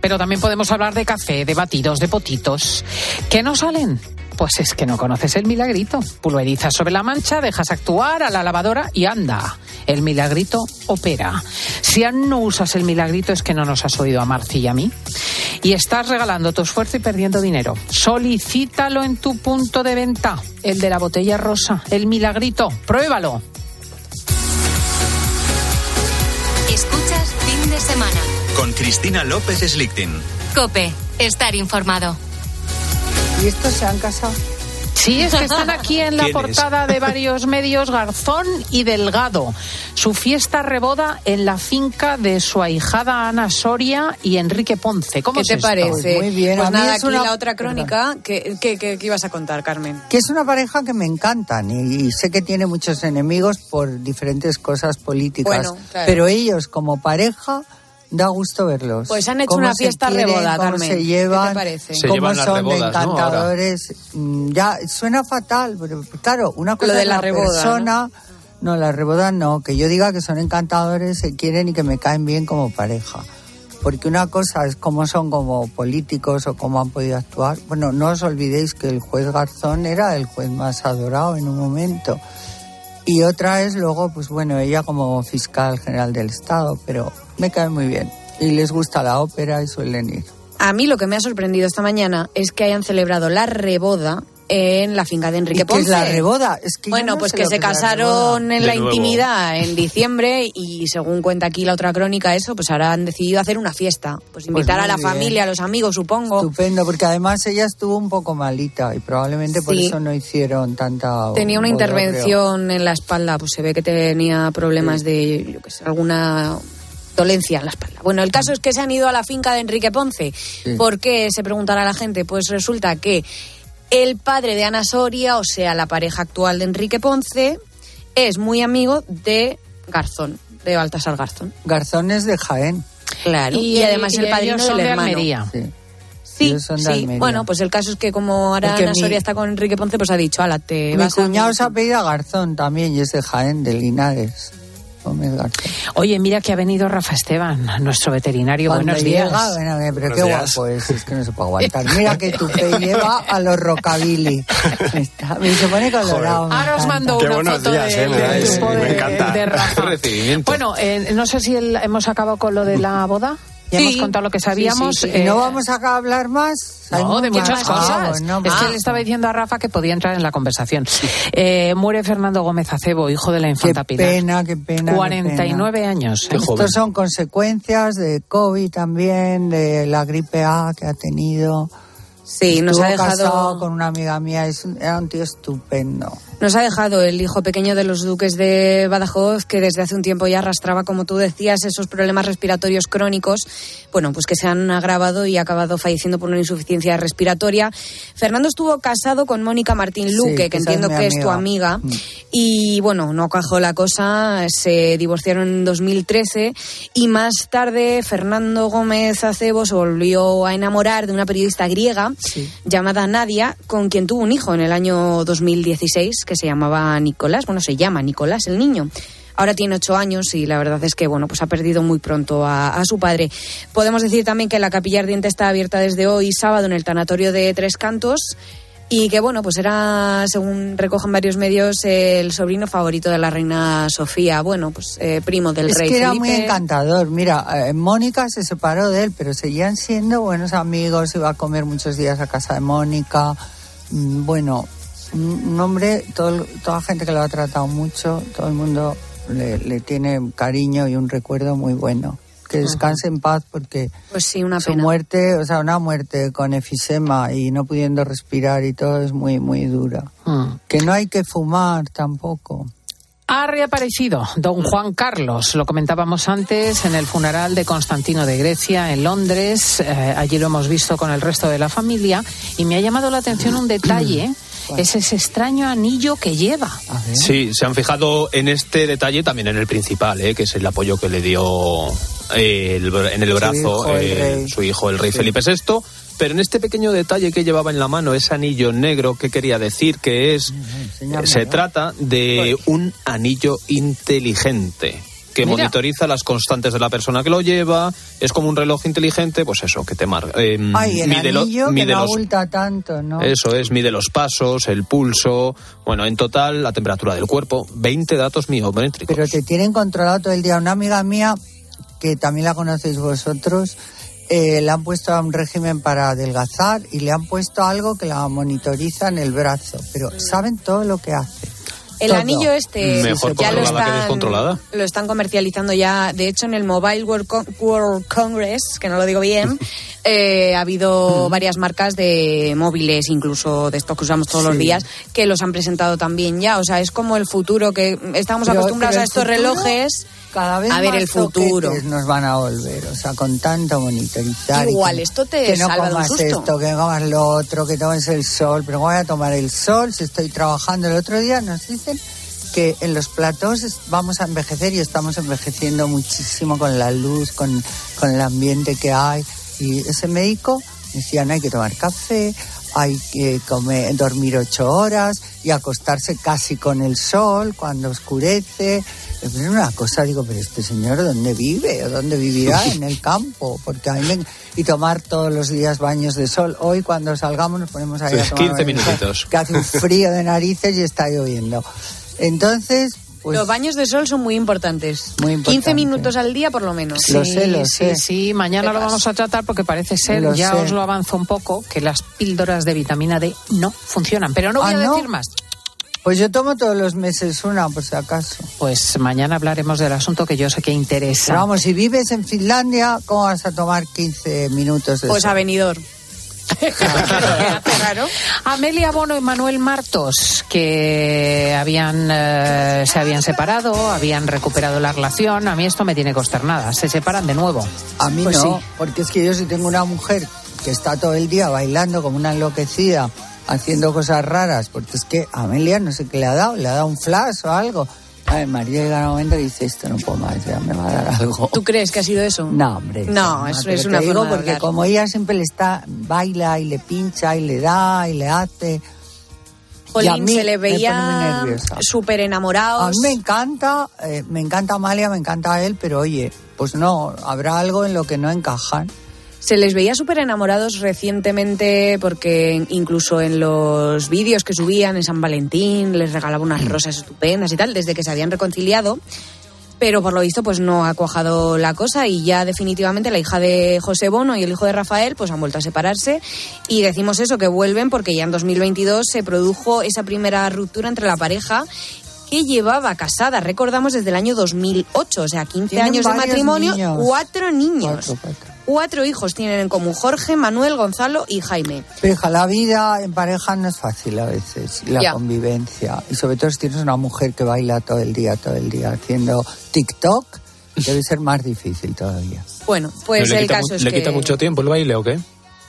Pero también podemos hablar de café, de batidos, de potitos. ¿Qué no salen? Pues es que no conoces el milagrito. Pulverizas sobre la mancha, dejas actuar a la lavadora y anda. El milagrito opera. Si aún no usas el milagrito es que no nos has oído a Marci y a mí. Y estás regalando tu esfuerzo y perdiendo dinero. Solicítalo en tu punto de venta. El de la botella rosa. El milagrito. Pruébalo. Con Cristina López Slichting. Cope, estar informado. ¿Y estos se han casado? Sí, es que están aquí en la portada de varios medios Garzón y Delgado. Su fiesta reboda en la finca de su ahijada Ana Soria y Enrique Ponce. ¿Cómo ¿Qué es te esto? parece? Muy bien, Pues a nada, es aquí una- la otra crónica. ¿Qué, qué, qué- qué ibas a contar, Carmen? Que es una pareja que me encantan y, y sé que tiene muchos enemigos por diferentes cosas políticas. Bueno, claro. Pero ellos como pareja da gusto verlos. Pues han hecho una fiesta quieren, reboda, cómo Carmen. se ¿Qué te llevan, parece? Se cómo llevan son de rebodas, ¿no? Encantadores. Mm, Ya suena fatal, pero claro, una cosa Lo de es la la reboda, persona. ¿no? la reboda no, que yo diga que son encantadores, se quieren y que me caen bien como pareja. Porque una cosa es cómo son como políticos o cómo han podido actuar. Bueno, no os olvidéis que el juez Garzón era el juez más adorado en un momento. Y otra es luego, pues bueno, ella como fiscal general del Estado, pero me cae muy bien. Y les gusta la ópera y suelen ir. A mí lo que me ha sorprendido esta mañana es que hayan celebrado la reboda en la finca de Enrique ¿Y qué es Ponce. la reboda? Es que yo bueno, no pues que se que es la casaron en De la nuevo. intimidad en diciembre y según cuenta aquí la otra crónica eso, pues ahora han decidido hacer una fiesta. Pues invitar muy a la bien. familia, a los amigos, supongo. Estupendo, porque además ella estuvo un poco malita y probablemente por eso no hicieron tanta. Tenía una intervención en la espalda, pues se ve que tenía problemas de, yo qué sé, alguna dolencia en la espalda. Bueno, el caso es que se han ido a la finca de Enrique Ponce. ¿Por qué? Se preguntará la gente. Pues resulta que El padre de Ana Soria, o sea, la pareja actual de Enrique Ponce, es muy amigo de Garzón, de Baltasar Garzón. Garzón es de Jaén. Claro. Y, Y- además y el padrino del de hermano. Sí. Sí, de sí. Almería. Bueno, pues el caso es que como ahora Porque Ana mi- Soria está con Enrique Ponce, pues ha dicho, ala, te Mi vas a... cuñado se apellida Garzón también y es de Jaén, de Linares. Oye, mira que ha venido Rafa Esteban, nuestro veterinario. Cuando Buenos días. llega, ven a ver, pero Buenos qué días. guapo es, es que no se puede aguantar. Mira que tu pe lleva a los rockabilly. Está- me se pone colorado. me Ahora os mando Qué una buenos foto días, de, eh, dais, grupo me de, encanta. de Rafa. Recibimiento. Bueno, eh, no sé si el- hemos acabado con lo de la boda. Ya Sí. hemos contado lo que sabíamos. Sí, sí, sí. ¿Y eh, no vamos a hablar más? Hay No, de más. muchas Ah, cosas. bueno, es que le estaba diciendo a Rafa que podía entrar en la conversación. Eh, muere Fernando Gómez Acebo, hijo de la Qué infanta Pilar. pena, qué pena. qué 49 años. Qué. Estos son consecuencias de COVID también, de la gripe A que ha tenido. Sí, nos Estuvo ha dejado... casado con una amiga mía, es un- era un tío estupendo. Nos ha dejado el hijo pequeño de los duques de Badajoz, que desde hace un tiempo ya arrastraba, como tú decías, esos problemas respiratorios crónicos, bueno, pues que se han agravado y ha acabado falleciendo por una insuficiencia respiratoria. Fernando estuvo casado con Mónica Martín Luque, que entiendo que es tu amiga. amiga, y bueno, no cajó la cosa, se divorciaron en 2013 y más tarde Fernando Gómez Acebo se volvió a enamorar de una periodista griega llamada Nadia, con quien tuvo un hijo en el año 2016 que se llamaba Nicolás, bueno, se llama Nicolás el niño. Ahora tiene ocho años y la verdad es que bueno, pues ha perdido muy pronto a, a su padre. Podemos decir también que la capilla ardiente está abierta desde hoy sábado en el tanatorio de Tres Cantos y que bueno, pues era, según recogen varios medios, el sobrino favorito de la reina Sofía, bueno, pues eh, primo del es rey que era Felipe. muy encantador. Mira, eh, Mónica se separó de él, pero seguían siendo buenos amigos. Iba a comer muchos días a casa de Mónica. Mm, Bueno, un hombre, todo, toda gente que lo ha tratado mucho, todo el mundo le, le tiene cariño y un recuerdo muy bueno. Que descanse en paz porque Pues sí, una su pena. muerte, o sea, una muerte con efisema y no pudiendo respirar y todo es muy, muy dura. Mm. Que no hay que fumar tampoco. Ha reaparecido don Juan Carlos, lo comentábamos antes, en el funeral de Constantino de Grecia, en Londres. Eh, allí lo hemos visto con el resto de la familia y me ha llamado la atención un detalle, es ese extraño anillo que lleva. Sí, se han fijado en este detalle también en el principal, ¿eh? que es el apoyo que le dio eh, el en el Su brazo hijo, eh, rey. su hijo, el rey Felipe VI. Pero en este pequeño detalle que llevaba en la mano, ese anillo negro, ¿qué quería decir? Que es, se trata de un anillo inteligente que Mira. monitoriza las constantes de la persona que lo lleva, es como un reloj inteligente, pues eso, que te marca. eh, Ay, el mide lo- anillo que mide no los- tanto, ¿no? eso es, mide los pasos, el pulso, bueno, en total la temperatura del cuerpo, 20 datos miométricos. Pero te tienen controlado todo el día. Una amiga mía, que también la conocéis vosotros, eh, le han puesto a un régimen para adelgazar y le han puesto algo que la monitoriza en el brazo. Pero saben todo lo que hace. El Todo. anillo este Mejor ya lo que están, descontrolada. lo están comercializando ya. De hecho, en el Mobile World, Con- World Congress, que no lo digo bien, eh, ha habido varias marcas de móviles, incluso de estos que usamos todos los días, que los han presentado también ya. O sea, es como el futuro que estamos Pero- acostumbrados pero a estos futuro, relojes. Cada vez a ver más el futuro. nos van a volver, o sea, con tanto monitorizar. Igual, que- esto te que no salva de un comas susto. esto, que no comas lo otro, que tomes el sol, pero ¿cómo voy a tomar el sol si estoy trabajando? El otro día nos dicen que en los platós es- vamos a envejecer y estamos envejeciendo muchísimo con la luz, con, con el ambiente que hay. Y ese médico decía, no hay que tomar café, hay que comer, dormir ocho horas y acostarse casi con el sol cuando oscurece. Es una cosa, digo, pero este señor, ¿dónde vive? ¿O dónde vivirá? En el campo. Porque a mí me- Y tomar todos los días baños de sol. Hoy cuando salgamos nos ponemos ahí a Sí, tomar 15 baños de sol, minutitos. Que hace un frío de narices y está lloviendo. Entonces, pues... Los baños de sol son muy importantes. Muy 15 importante. minutos al día por lo menos. Lo sé, lo sí, sé. sí, mañana lo vamos a tratar porque parece ser, Lo ya sé. os lo avanzo un poco, que las píldoras de vitamina D no funcionan. Pero no voy Ah, a ¿no? decir más. Pues yo tomo todos los meses una, por si acaso. Pues mañana hablaremos del asunto que yo sé que interesa. Pero vamos, si vives en Finlandia, ¿cómo vas a tomar 15 minutos de Pues sol? a venidor. Claro. Amelia Bono y Manuel Martos, que habían eh, se habían separado, habían recuperado la relación. A mí esto me tiene que costar nada. Se separan de nuevo. A mí Pues no, sí. porque es que yo si tengo una mujer que está todo el día bailando como una enloquecida haciendo cosas raras, porque es que a Amelia no sé qué le ha dado, le ha dado un flash o algo. A ver, María llega un momento y dice, esto no puedo más, ya me va a dar algo. ¿Tú crees que ha sido eso? No, hombre. No, eso es una forma porque hablar. como ella siempre le está, baila y le pincha y le da y le hace. a Jolín, mí se le veía súper A enamorados. mí me encanta, eh, me encanta Amalia, me encanta él, pero oye, pues no, habrá algo en lo que no encajan. Se les veía súper enamorados recientemente porque incluso en los vídeos que subían en San Valentín les regalaba unas rosas estupendas y tal, desde que se habían reconciliado. Pero por lo visto pues no ha cuajado la cosa y ya definitivamente la hija de José Bono y el hijo de Rafael pues han vuelto a separarse y decimos eso que vuelven porque ya en 2022 se produjo esa primera ruptura entre la pareja que llevaba casada, recordamos, desde el año 2008, o sea, 15 Tienen años de matrimonio, niños. cuatro niños. Cuatro, cuatro. Cuatro hijos tienen en común Jorge, Manuel, Gonzalo y Jaime. Pero hija, la vida en pareja no es fácil a veces, la Ya. convivencia. Y sobre todo si tienes una mujer que baila todo el día, todo el día haciendo TikTok, debe ser más difícil todavía. Bueno, pues ¿Le el quita, caso es ¿Le que... quita mucho tiempo el baile o qué?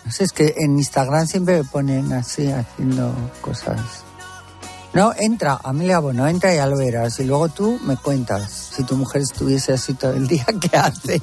No sé, es que en Instagram siempre me ponen así, haciendo cosas. No, entra, Amelia Bono, entra y ya lo verás. Y luego tú me cuentas, si tu mujer estuviese así todo el día, ¿qué haces?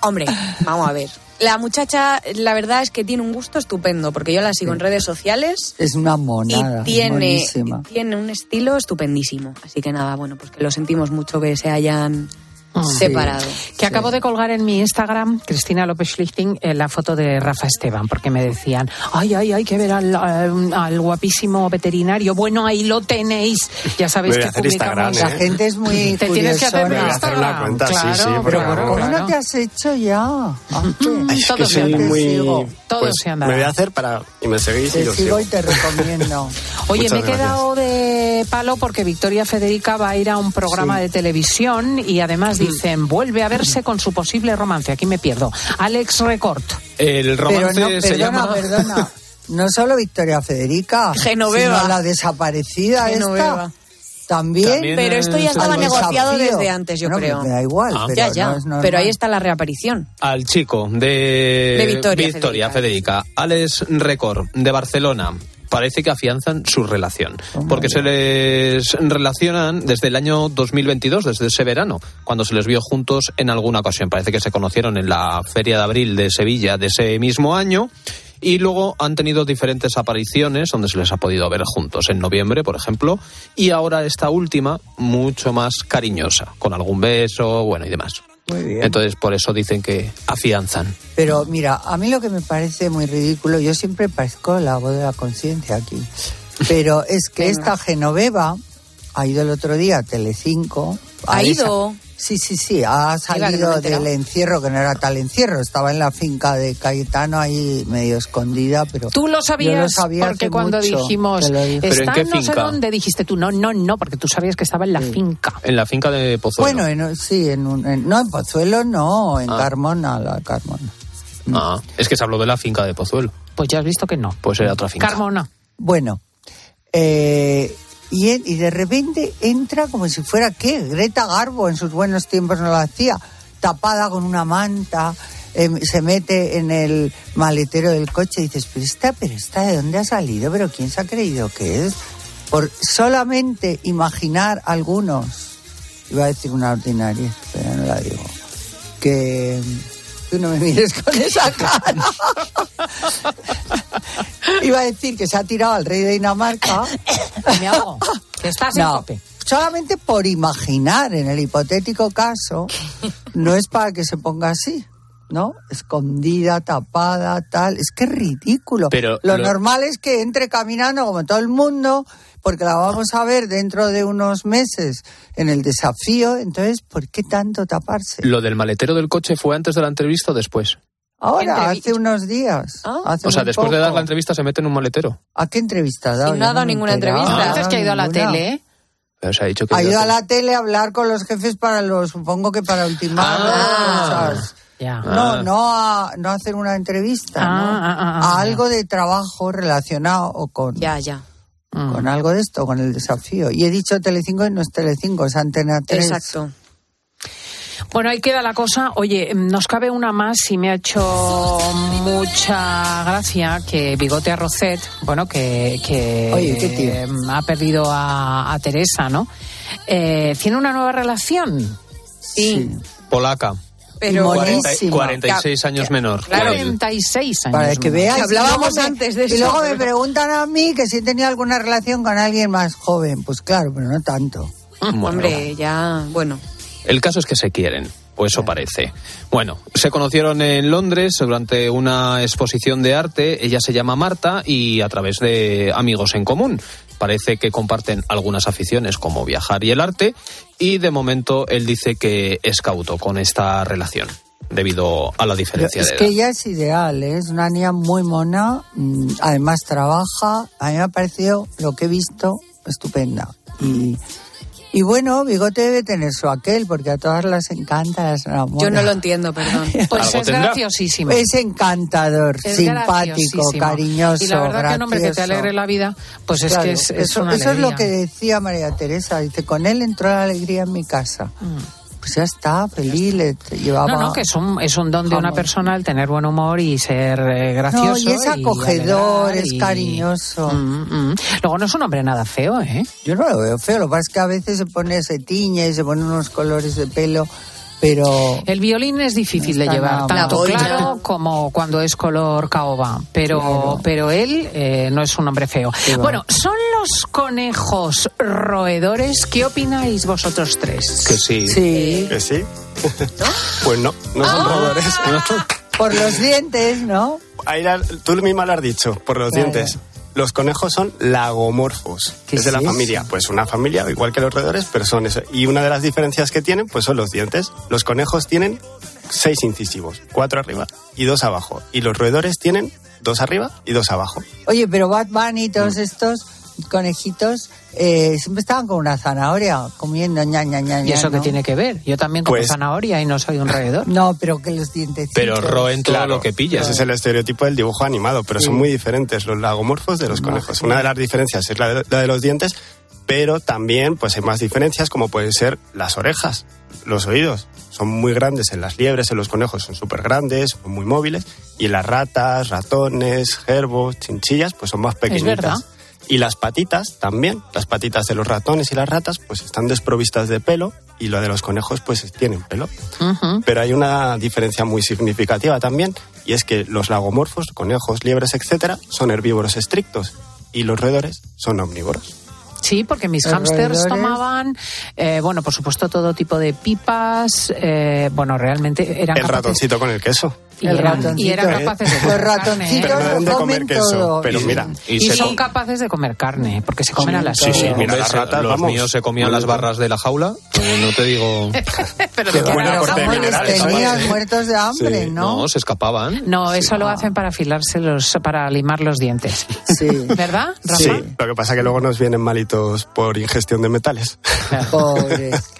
Hombre, vamos a ver. La muchacha, la verdad es que tiene un gusto estupendo, porque yo la sigo en redes sociales Es una y monada, es tiene, tiene un estilo estupendísimo. Así que nada, bueno, pues que lo sentimos mucho que se hayan Ah. separado. Que acabo de colgar en mi Instagram, Cristina López Schlichting, eh, la foto de Rafa Esteban, porque me decían, ay, ay, hay que ver al, al- al guapísimo veterinario. Bueno, ahí lo tenéis. Ya sabéis que publicamos. Instagram, La ¿eh? gente es muy Te tienes que hacer curiosona. Voy a hacer una Instagram. cuenta, sí, claro, sí, pero porque- claro, ¿Cómo claro. no te has hecho ya? Es Todo que se soy anda. muy... Sigo. Todo pues, se anda. Me voy a hacer para... Y me seguís y Te os sigo sigo. y te recomiendo. Oye, Muchas me he quedado de palo porque Victoria Federica va a ir a un programa Sí. de televisión y además dicen, vuelve a verse con su posible romance. Aquí me pierdo. Alex Record. El romance Pero no, se perdona, llama... perdona. No solo Victoria Federica, Genoveva. sino la desaparecida Genoveva. esta. También. También Pero esto ya estaba negociado desafío. desde antes, yo Bueno, creo. Me da igual, Ah. pero ya, ya. no pero ahí está la reaparición. al chico de, De Victoria Federica, Alex Record, de Barcelona. Parece que afianzan su relación, porque se les relacionan desde el año 2022, desde ese verano, cuando se les vio juntos en alguna ocasión. Parece que se conocieron en la Feria de Abril de Sevilla de ese mismo año y luego han tenido diferentes apariciones donde se les ha podido ver juntos, en noviembre, por ejemplo, y ahora esta última mucho más cariñosa, con algún beso, bueno, y demás. Muy bien. Entonces, por eso dicen que afianzan. Pero mira, a mí lo que me parece muy ridículo, yo siempre parezco la voz de la conciencia aquí, pero es que esta Genoveva ha ido el otro día a Telecinco. ¿Ha ido? Sí, sí, sí, ha no salido del encierro, que no era tal encierro, estaba en la finca de Cayetano ahí medio escondida, pero... Tú lo yo sabías sabía porque hace cuando mucho, dijimos, te lo dije. ¿Pero en está qué no sé finca? dónde, dijiste tú, no, no, no, porque tú sabías que estaba en la finca. En la finca de Pozuelo. Bueno, en- sí, en un, en- no, en Pozuelo no, en Ah. Carmona, la Carmona. Ah, es que se habló de la finca de Pozuelo. Pues ya has visto que no. Pues era otra finca. Carmona. Bueno, eh, y, y de repente entra como si fuera, ¿qué? Greta Garbo en sus buenos tiempos no lo hacía, tapada con una manta, eh, se mete en el maletero del coche y dices, pero esta, pero esta, ¿de dónde ha salido? ¿Pero quién se ha creído que es? Por solamente imaginar algunos, iba a decir una ordinaria, pero no la digo, que... Tú no me mires con esa cara. Iba a decir que se ha tirado al rey de Dinamarca. Me ahogo. Que estás en No, tope. solamente por imaginar en el hipotético caso, no es para que se ponga así, ¿no? Escondida, tapada, tal. Es que es ridículo. Pero lo, lo- normal es que entre caminando como todo el mundo, porque la vamos a ver dentro de unos meses en el desafío. Entonces, ¿por qué tanto taparse? ¿Lo del maletero del coche fue antes de la entrevista o después? Ahora, hace unos días. hace O sea, después de dar poco. la entrevista se mete en un maletero. ¿A qué entrevista ha dado? Si no ha dado ninguna enterado. entrevista. Dices que ha ido a la ninguna. tele, ¿eh? Pero se ha dicho que... Ha ido a la tele a hablar con los jefes para los, supongo que para ultimar Ah. cosas. Ya. No, no a, no a hacer una entrevista, Ah, ¿no? ah, ah, a ah, algo de trabajo relacionado o con, Ya, ya. Mm. con algo de esto, con el desafío. Y he dicho Telecinco y no es Telecinco, es Antena 3. Exacto. Bueno, ahí queda la cosa. Oye, nos cabe una más y me ha hecho mucha gracia que Bigote Arrocet, bueno, que, que ha perdido a, Teresa, ¿no? Eh, ¿Tiene una nueva relación? Sí. Polaca. Pero 46 años menor. 46 años. Para que veas. hablábamos antes de eso. Y luego me preguntan a mí que si tenía alguna relación con alguien más joven. Pues claro, pero no tanto. Hombre, ya, bueno. El caso es que se quieren. O eso parece. Bueno, se conocieron en Londres durante una exposición de arte. Ella se llama Marta y a través de amigos en común. Parece que comparten algunas aficiones como viajar y el arte. Y de momento él dice que es cauto con esta relación debido a la diferencia es de edad. que ella es ideal, ¿eh? es una niña muy mona, mm, además trabaja, a mí me ha parecido lo que he visto estupenda. Y y bueno, Bigote debe tener su aquel, porque a todas las encanta, las Yo no lo entiendo, perdón. Pues es graciosísimo. Es encantador, simpático, cariñoso. Y la verdad que un hombre que te alegre la vida, pues es que es, eso, una Eso es lo que decía María Teresa. Dice, con él entró la alegría en mi casa. Mm pues ya está, feliz, le llevaba... No, no, que es un, es un don de una persona el tener buen humor y ser eh, gracioso. No, y es acogedor, es cariñoso. Mm, mm. Luego no es un hombre nada feo, ¿eh? Yo no lo veo feo, lo que pasa es que a veces se pone, se tiña y se pone unos colores de pelo pero el violín es difícil de llevar tanto claro como cuando es color caoba. Pero pero él eh, no es un hombre feo. Bueno son los conejos roedores. Qué opináis vosotros tres que sí. Sí. Que sí. Pues no no son ah. roedores por los dientes no tú misma lo has dicho por los dientes los conejos son lagomorfos. es de la familia. Pues una familia, igual que los roedores, pero son eso. Y una de las diferencias que tienen, pues son los dientes. Los conejos tienen seis incisivos, cuatro arriba y dos abajo. Y los roedores tienen dos arriba y dos abajo. Oye, pero Bunny y todos mm. estos conejitos eh, siempre estaban con una zanahoria comiendo ña, ña, ña, ¿Y eso qué tiene que ver? Yo también como pues zanahoria y no soy un roedor. No, pero que los dientes. Pero roen todo lo que pillas. Ese es el estereotipo del dibujo animado, pero son muy diferentes los lagomorfos de los conejos. Una de las diferencias es la de, los dientes, pero también pues hay más diferencias como pueden ser las orejas, los oídos. Son muy grandes en las liebres, en los conejos son súper grandes, muy móviles, y las ratas, ratones, gerbos, chinchillas, pues son más pequeñitas. Y las patitas también, las patitas de los ratones y las ratas, pues están desprovistas de pelo y lo de los conejos, pues tienen pelo. Pero hay una diferencia muy significativa también, y es que los lagomorfos, conejos, liebres, etcétera, son herbívoros estrictos y los roedores son omnívoros. Sí, porque mis hámsters tomaban, eh, bueno, por supuesto, todo tipo de pipas. Eh, bueno, realmente eran. El ratoncito con el queso. Y, eran, y eran capaces de comer Los ratoncitos carne, de comer queso. Pero mira. Y, son capaces de comer carne, porque se comen a las Sí, sí, mira, las ratas, los míos se comían las barras de la jaula. Pues no te digo. pero Qué buena corte minerales. Tenían muertos de hambre, ¿no? No, se escapaban. No, eso lo hacen para afilarse los, para limar los dientes. Sí. ¿Verdad, Rafa? Sí, lo que pasa es que luego nos vienen malitos por ingestión de metales. Pobres.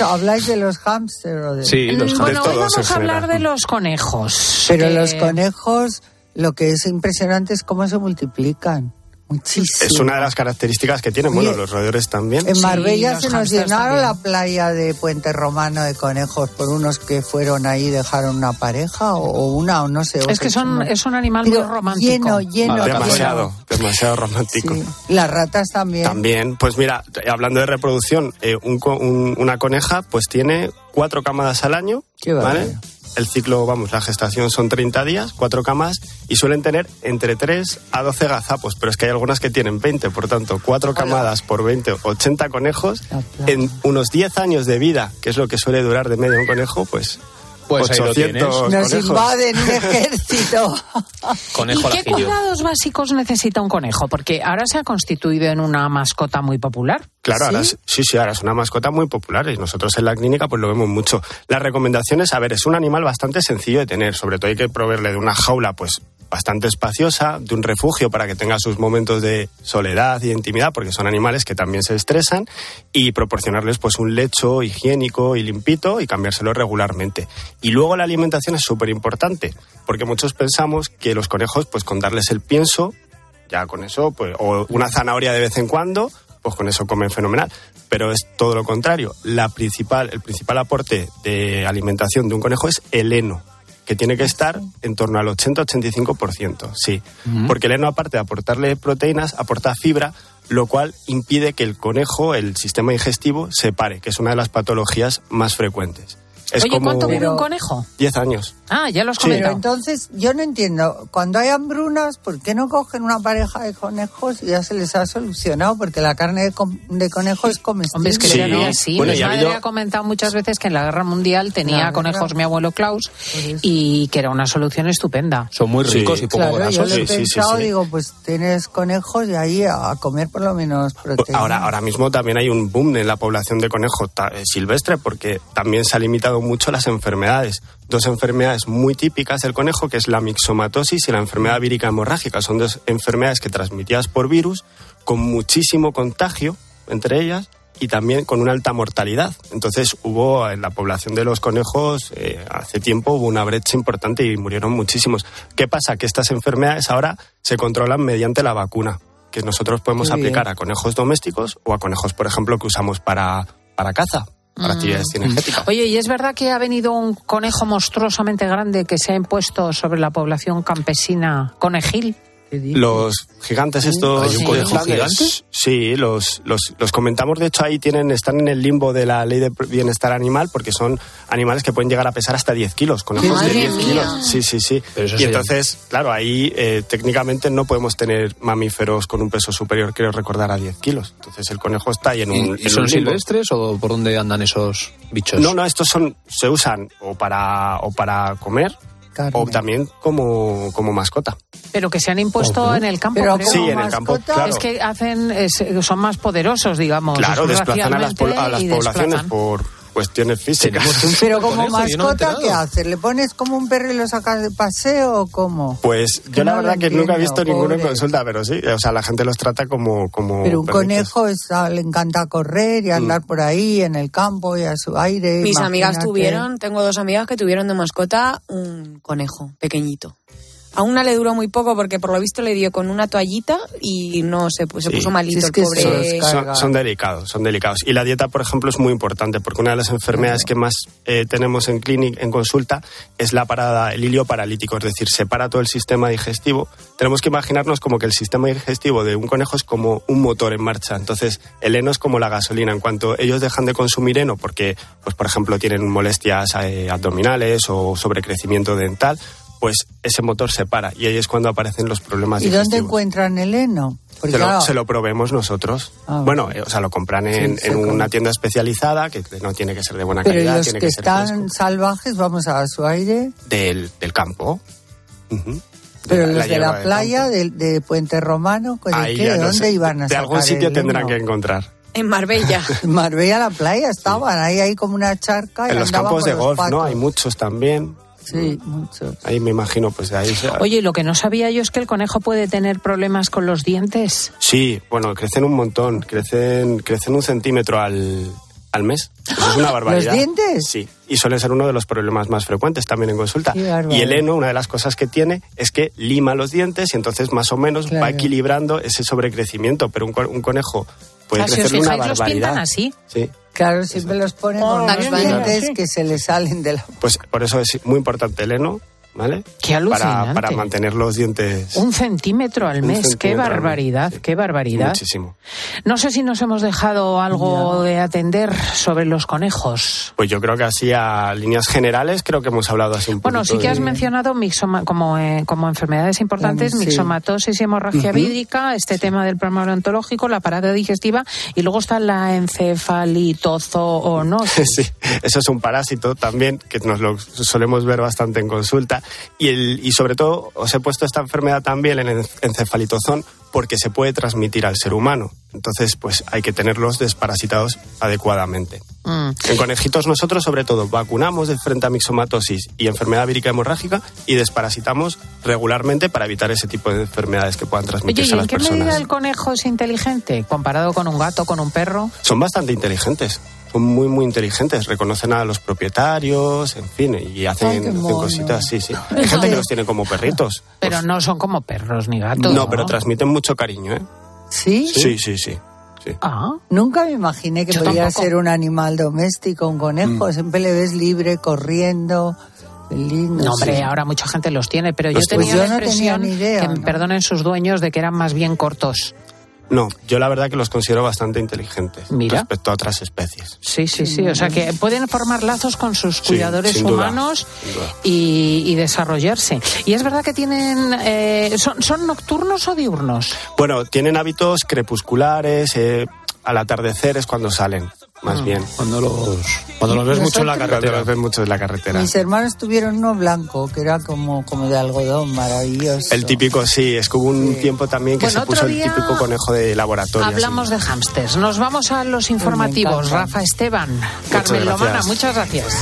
¿Habláis de los hámsters o de...? Sí, los Bueno, hoy vamos a hablar de los conejos. Pero los conejos, lo que es impresionante es cómo se multiplican. Muchísimo. Es una de las características que tienen, bueno, los roedores también. En Marbella se nos llenaron la playa de Puente Romano de conejos por unos que fueron ahí, dejaron una pareja o, una o no sé. Es que son, es un animal muy romántico. Lleno, lleno. demasiado, demasiado romántico. Las ratas también. También, pues mira, hablando de reproducción, eh, una coneja pues tiene cuatro camadas al año, Qué ¿vale? El ciclo, vamos, la gestación son 30 días, cuatro camas, y suelen tener entre 3 a 12 gazapos, pero es que hay algunas que tienen 20, por tanto, cuatro camadas por 20, 80 conejos, en unos 10 años de vida, que es lo que suele durar de medio un conejo, pues pues 800 Nos invaden un ejército. conejo ¿Y qué cuidados básicos necesita un conejo? Porque ahora se ha constituido en una mascota muy popular. Claro, ahora sí, sí, ahora es una mascota muy popular y nosotros en la clínica pues lo vemos mucho. Las recomendaciones, a ver, es un animal bastante sencillo de tener, sobre todo hay que proveerle de una jaula pues bastante espaciosa, de un refugio para que tenga sus momentos de soledad y intimidad, porque son animales que también se estresan, y proporcionarles pues un lecho higiénico y limpito y cambiárselo regularmente. Y luego la alimentación es súper importante, porque muchos pensamos que los conejos, pues con darles el pienso, ya con eso, pues, o una zanahoria de vez en cuando, pues con eso comen fenomenal. pero es todo lo contrario. La principal, el principal aporte de alimentación de un conejo es el heno, que tiene que estar en torno al 80-85%, sí. Porque el heno, aparte de aportarle proteínas, aporta fibra, lo cual impide que el conejo, el sistema digestivo, se pare, que es una de las patologías más frecuentes. Es Oye, como ¿cuánto vive un conejo? 10 años. Ah, ya lo has Sí. Pero entonces, yo no entiendo, cuando hay hambrunas, ¿por qué no cogen una pareja de conejos y ya se les ha solucionado? Porque la carne de, com- de conejo es comestible. Hombre, es que Sí. sería así. Bueno, Mi madre habido- ha comentado muchas veces que en la guerra mundial tenía Claro, conejos claro. mi abuelo Klaus y que era una solución estupenda. Son muy ricos Sí. y poco Claro, yo grasos. lo he Sí, sí, sí, pensado, sí. digo, pues tienes conejos y ahí a comer por lo menos proteína. Pues Ahora, ahora mismo también hay un boom en la población de conejo ta- eh, silvestre porque también se ha limitado mucho las enfermedades. Dos enfermedades muy típicas del conejo, que es la mixomatosis y la enfermedad vírica hemorrágica. Son dos enfermedades que transmitidas por virus con muchísimo contagio entre ellas y también con una alta mortalidad. Entonces hubo en la población de los conejos, eh, hace tiempo hubo una brecha importante y murieron muchísimos. ¿Qué pasa? Que estas enfermedades ahora se controlan mediante la vacuna, que nosotros podemos bien. aplicar a conejos domésticos o a conejos, por ejemplo, que usamos para, para caza, para actividades cinegéticas. Oye, ¿y es verdad que ha venido un conejo monstruosamente grande que se ha impuesto sobre la población campesina conejil? Los gigantes estos ¿Hay un de conejo Flandes, gigante? Sí, los, los, los comentamos. De hecho, ahí tienen, están en el limbo de la ley de bienestar animal porque son animales que pueden llegar a pesar hasta 10 kilos, conejos de Madre 10 mía. kilos. Sí, sí, sí. Pero Y sería- entonces, claro, ahí eh, técnicamente no podemos tener mamíferos con un peso superior, creo recordar, a 10 kilos. Entonces el conejo está ahí en un, ¿Y, en un son limbo. silvestres o por dónde andan esos bichos? No, no, estos son, se usan o para, o para comer o también como, como mascota. Pero que se han impuesto en el campo. Pero creo. Sí, en el campo, claro. Es que hacen, es- son más poderosos, digamos. Claro, desplazan a las, a poblaciones desplazan. por cuestiones físicas. Pero como no mascota, enterado. ¿qué haces? ¿Le pones como un perro y lo sacas de paseo o cómo? Pues yo la no verdad que nunca he visto ninguno en consulta, pero sí, o sea, la gente los trata como como Pero un perritos. conejo es- ah, le encanta correr Mm. y andar por ahí en el campo y a su aire. Mis amigas tuvieron, tengo dos amigas que tuvieron de mascota un conejo pequeñito. A una le duró muy poco porque por lo visto le dio con una toallita y no se, pu- se Sí. puso malito Sí, es el pobre. Son, son delicados, son delicados. Y la dieta, por ejemplo, es muy importante porque una de las enfermedades que más eh, tenemos en clínica, en consulta, es la parada, el hilio paralítico, es decir, se para todo el sistema digestivo. Tenemos que imaginarnos como que el sistema digestivo de un conejo es como un motor en marcha. Entonces, el heno es como la gasolina. En cuanto ellos dejan de consumir heno porque, pues, por ejemplo, tienen molestias eh, abdominales o sobrecrecimiento dental, pues ese motor se para y ahí es cuando aparecen los problemas ¿Y dónde digestivos. encuentran el heno? Se lo, se lo proveemos nosotros. Ah, bueno, eh, o sea, lo compran en, Sí, en una tienda especializada que no tiene que ser de buena pero calidad, los tiene que, que, ser están fresco. salvajes, vamos a su aire. del, del campo. Ujú. De Pero la- los de hierba la del playa, de, de Puente Romano, ¿de Ahí qué? ¿De no dónde sé. iban a De sacar algún sitio el tendrán que encontrar. En Marbella. En Marbella, la playa, estaban ahí, ahí como una charca. y En los andaban campos con de los golf, ¿no? Hay muchos también. Sí, muchos. Ahí me imagino, pues de ahí. se- Oye, lo que no sabía yo es que el conejo puede tener problemas con los dientes. Sí, bueno, crecen un montón. Crecen, crecen un centímetro al, al mes. Eso es una barbaridad. ¿Los dientes? Sí, y suele ser uno de los problemas más frecuentes también en consulta. Y el heno, una de las cosas que tiene es que lima los dientes y entonces más o menos Claro. va equilibrando ese sobrecrecimiento. Pero un, un conejo puede si os crecer una fijáis, los barbaridad. pintan así. Sí, Claro, siempre los ponen Oh, con unos bien, bien, dientes sí. que se le salen de la... pues por eso es muy importante el heno, ¿vale? Qué Para, alucinante. para mantener los dientes. Un centímetro al Un mes, qué centímetro barbaridad, qué barbaridad. Muchísimo. No sé si nos hemos dejado algo de atender sobre los conejos. Pues yo creo que así a líneas generales creo que hemos hablado así un Bueno, poquito sí que has de- mencionado mixoma- como, eh, como enfermedades importantes, También, sí. mixomatosis y hemorragia Ujú. vídrica, este tema del problema ontológico, la parada digestiva y luego está la encefalitozoonosis. Sí, eso es un parásito también que nos lo solemos ver bastante en consulta y, el, y sobre todo os he puesto esta enfermedad también en el encefalitozón porque se puede transmitir al ser humano. Entonces, pues hay que tenerlos desparasitados adecuadamente. Mm. En conejitos nosotros sobre todo vacunamos de frente a mixomatosis y enfermedad vírica hemorrágica y desparasitamos regularmente para evitar ese tipo de enfermedades que puedan Oye, transmitirse ¿y a en las qué personas. medida el conejo es inteligente comparado con un gato, con un perro? son bastante inteligentes. Son muy, muy inteligentes. Reconocen a los propietarios, en fin, y hacen, Ay, cositas, sí, sí. Hay gente que los tiene como perritos. Pero no son como perros ni gatos. No, pero transmiten mucho cariño, ¿eh? ¿Sí? Sí, sí, sí. Ah. Nunca me imaginé que Yo podía tampoco. ser un animal doméstico, un conejo. Mm. Siempre le ves libre, corriendo. feliz, No, hombre, ahora mucha gente los tiene, pero Los yo tenía la Pues yo no tenía impresión, ni idea, que me ¿no? perdonen sus dueños, de que eran más bien cortos. No, yo la verdad que los considero bastante inteligentes Mira. respecto a otras especies. Sí, sí, sí. O sea que pueden formar lazos con sus cuidadores humanos sin duda. y, y desarrollarse. Y es verdad que tienen. eh, son, ¿Son nocturnos o diurnos? Bueno, tienen hábitos crepusculares, eh, al atardecer es cuando salen, más Ah. bien. Cuando los, cuando los ves mucho en la Cuando carretera. los ves mucho en la carretera. Mis hermanos tuvieron uno blanco, que era como, como de algodón, maravilloso. El típico, sí, es que hubo un tiempo también que Bueno, se puso el típico conejo de laboratorio. Hablamos de hámsters. Nos vamos a los informativos. Rafa Esteban, Carmen gracias. Lomana, muchas gracias.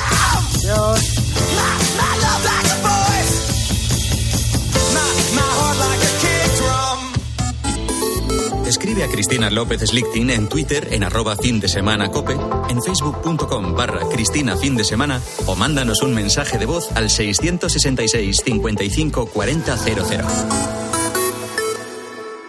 A Cristina López Slichting en Twitter en arroba fin de semana cope, en facebook.com barra Cristina fin de semana o mándanos un mensaje de voz al 666 55 40 00.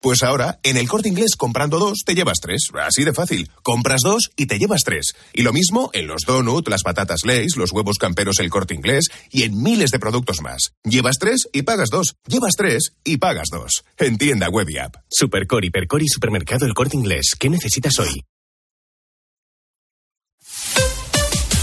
Pues ahora, en el corte inglés, comprando dos, te llevas tres. Así de fácil. Compras dos y te llevas tres. Y lo mismo en los donut, las patatas Lays, los huevos camperos el corte inglés y en miles de productos más. Llevas tres y pagas dos. Llevas tres y pagas dos. En tienda web y app. Supercor, Hipercor y Supermercado El Corte Inglés. ¿Qué necesitas hoy?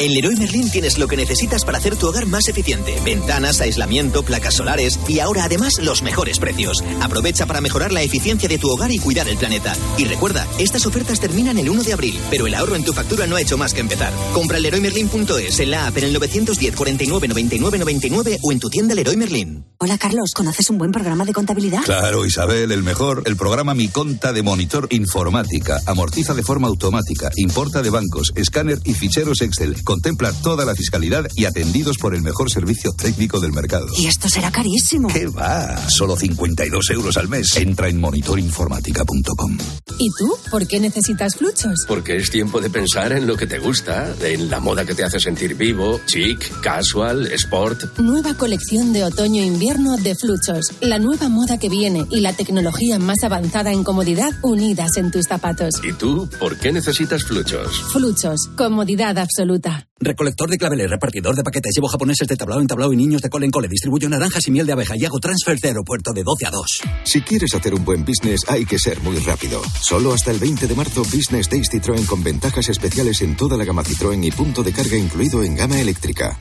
En Leroy Merlin tienes lo que necesitas para hacer tu hogar más eficiente. Ventanas, aislamiento, placas solares y ahora además los mejores precios. Aprovecha para mejorar la eficiencia de tu hogar y cuidar el planeta. Y recuerda, estas ofertas terminan el 1 de abril, pero el ahorro en tu factura no ha hecho más que empezar. Compra en leroymerlin.es, en la app en el 910 49 99 99 o en tu tienda Leroy Merlin. Hola Carlos, ¿conoces un buen programa de contabilidad? Claro, Isabel, el mejor, el programa Mi Conta de Monitor Informática. Amortiza de forma automática, importa de bancos, escáner y ficheros Excel. Contempla toda la fiscalidad y atendidos por el mejor servicio técnico del mercado. Y esto será carísimo. ¿Qué va? Solo 52 euros al mes. Entra en monitorinformática.com. ¿Y tú? ¿Por qué necesitas fluchos? Porque es tiempo de pensar en lo que te gusta, en la moda que te hace sentir vivo, chic, casual, sport. Nueva colección de otoño-invierno de Fluchos. La nueva moda que viene y la tecnología más avanzada en comodidad unidas en tus zapatos. ¿Y tú por qué necesitas fluchos? Fluchos. Comodidad absoluta. Recolector de claveles, repartidor de paquetes, llevo japoneses de tablao en tablao y niños de cole en cole, distribuyo naranjas y miel de abeja y hago transfer de aeropuerto de 12 a 2. Si quieres hacer un buen business hay que ser muy rápido. Solo hasta el 20 de marzo Business Days Citroën con ventajas especiales en toda la gama Citroën y punto de carga incluido en gama eléctrica.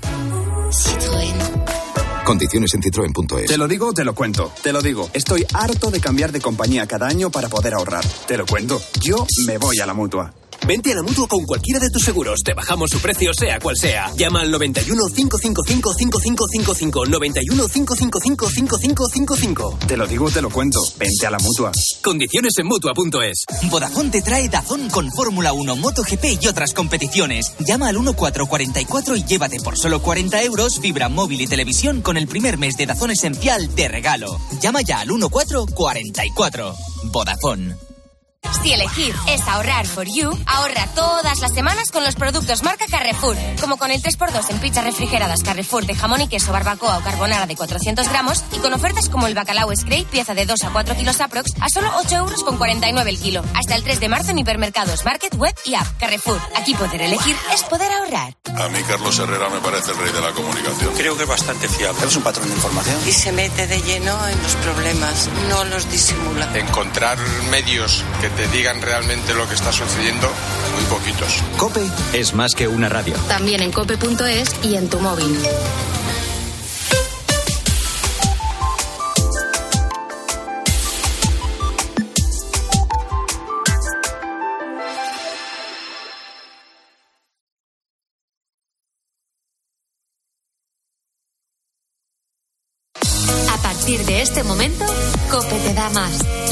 Condiciones en citroen.es. Te lo digo, te lo cuento. Te lo digo. Estoy harto de cambiar de compañía cada año para poder ahorrar. Te lo cuento. Yo me voy a la mutua. Vente a la mutua con cualquiera de tus seguros. Te bajamos su precio, sea cual sea. Llama al 91 555 5555. 91 555 5555. Te lo digo, o te lo cuento. Vente a la mutua. Condiciones en mutua.es. Vodafone te trae Dazón con Fórmula 1, MotoGP y otras competiciones. Llama al 1444 y llévate por solo 40 euros fibra móvil y televisión con el primer mes de Dazón esencial de regalo. Llama ya al 1444. Vodafone. Si elegir es ahorrar for you, ahorra todas las semanas con los productos marca Carrefour. Como con el 3x2 en pizzas refrigeradas Carrefour de jamón y queso, barbacoa o carbonara de 400 gramos y con ofertas como el bacalao Scrape, pieza de 2 a 4 kilos aprox, a solo 8 euros con 49 el kilo. Hasta el 3 de marzo en hipermercados, market, web y app. Carrefour. Aquí poder elegir es poder ahorrar. A mí Carlos Herrera me parece el rey de la comunicación. Creo que es bastante fiable. Es un patrón de información. Y se mete de lleno en los problemas, no los disimula. Encontrar medios que te digan realmente lo que está sucediendo, muy poquitos. Cope es más que una radio. También en cope.es y en tu móvil. A partir partir de este momento, Cope te da más.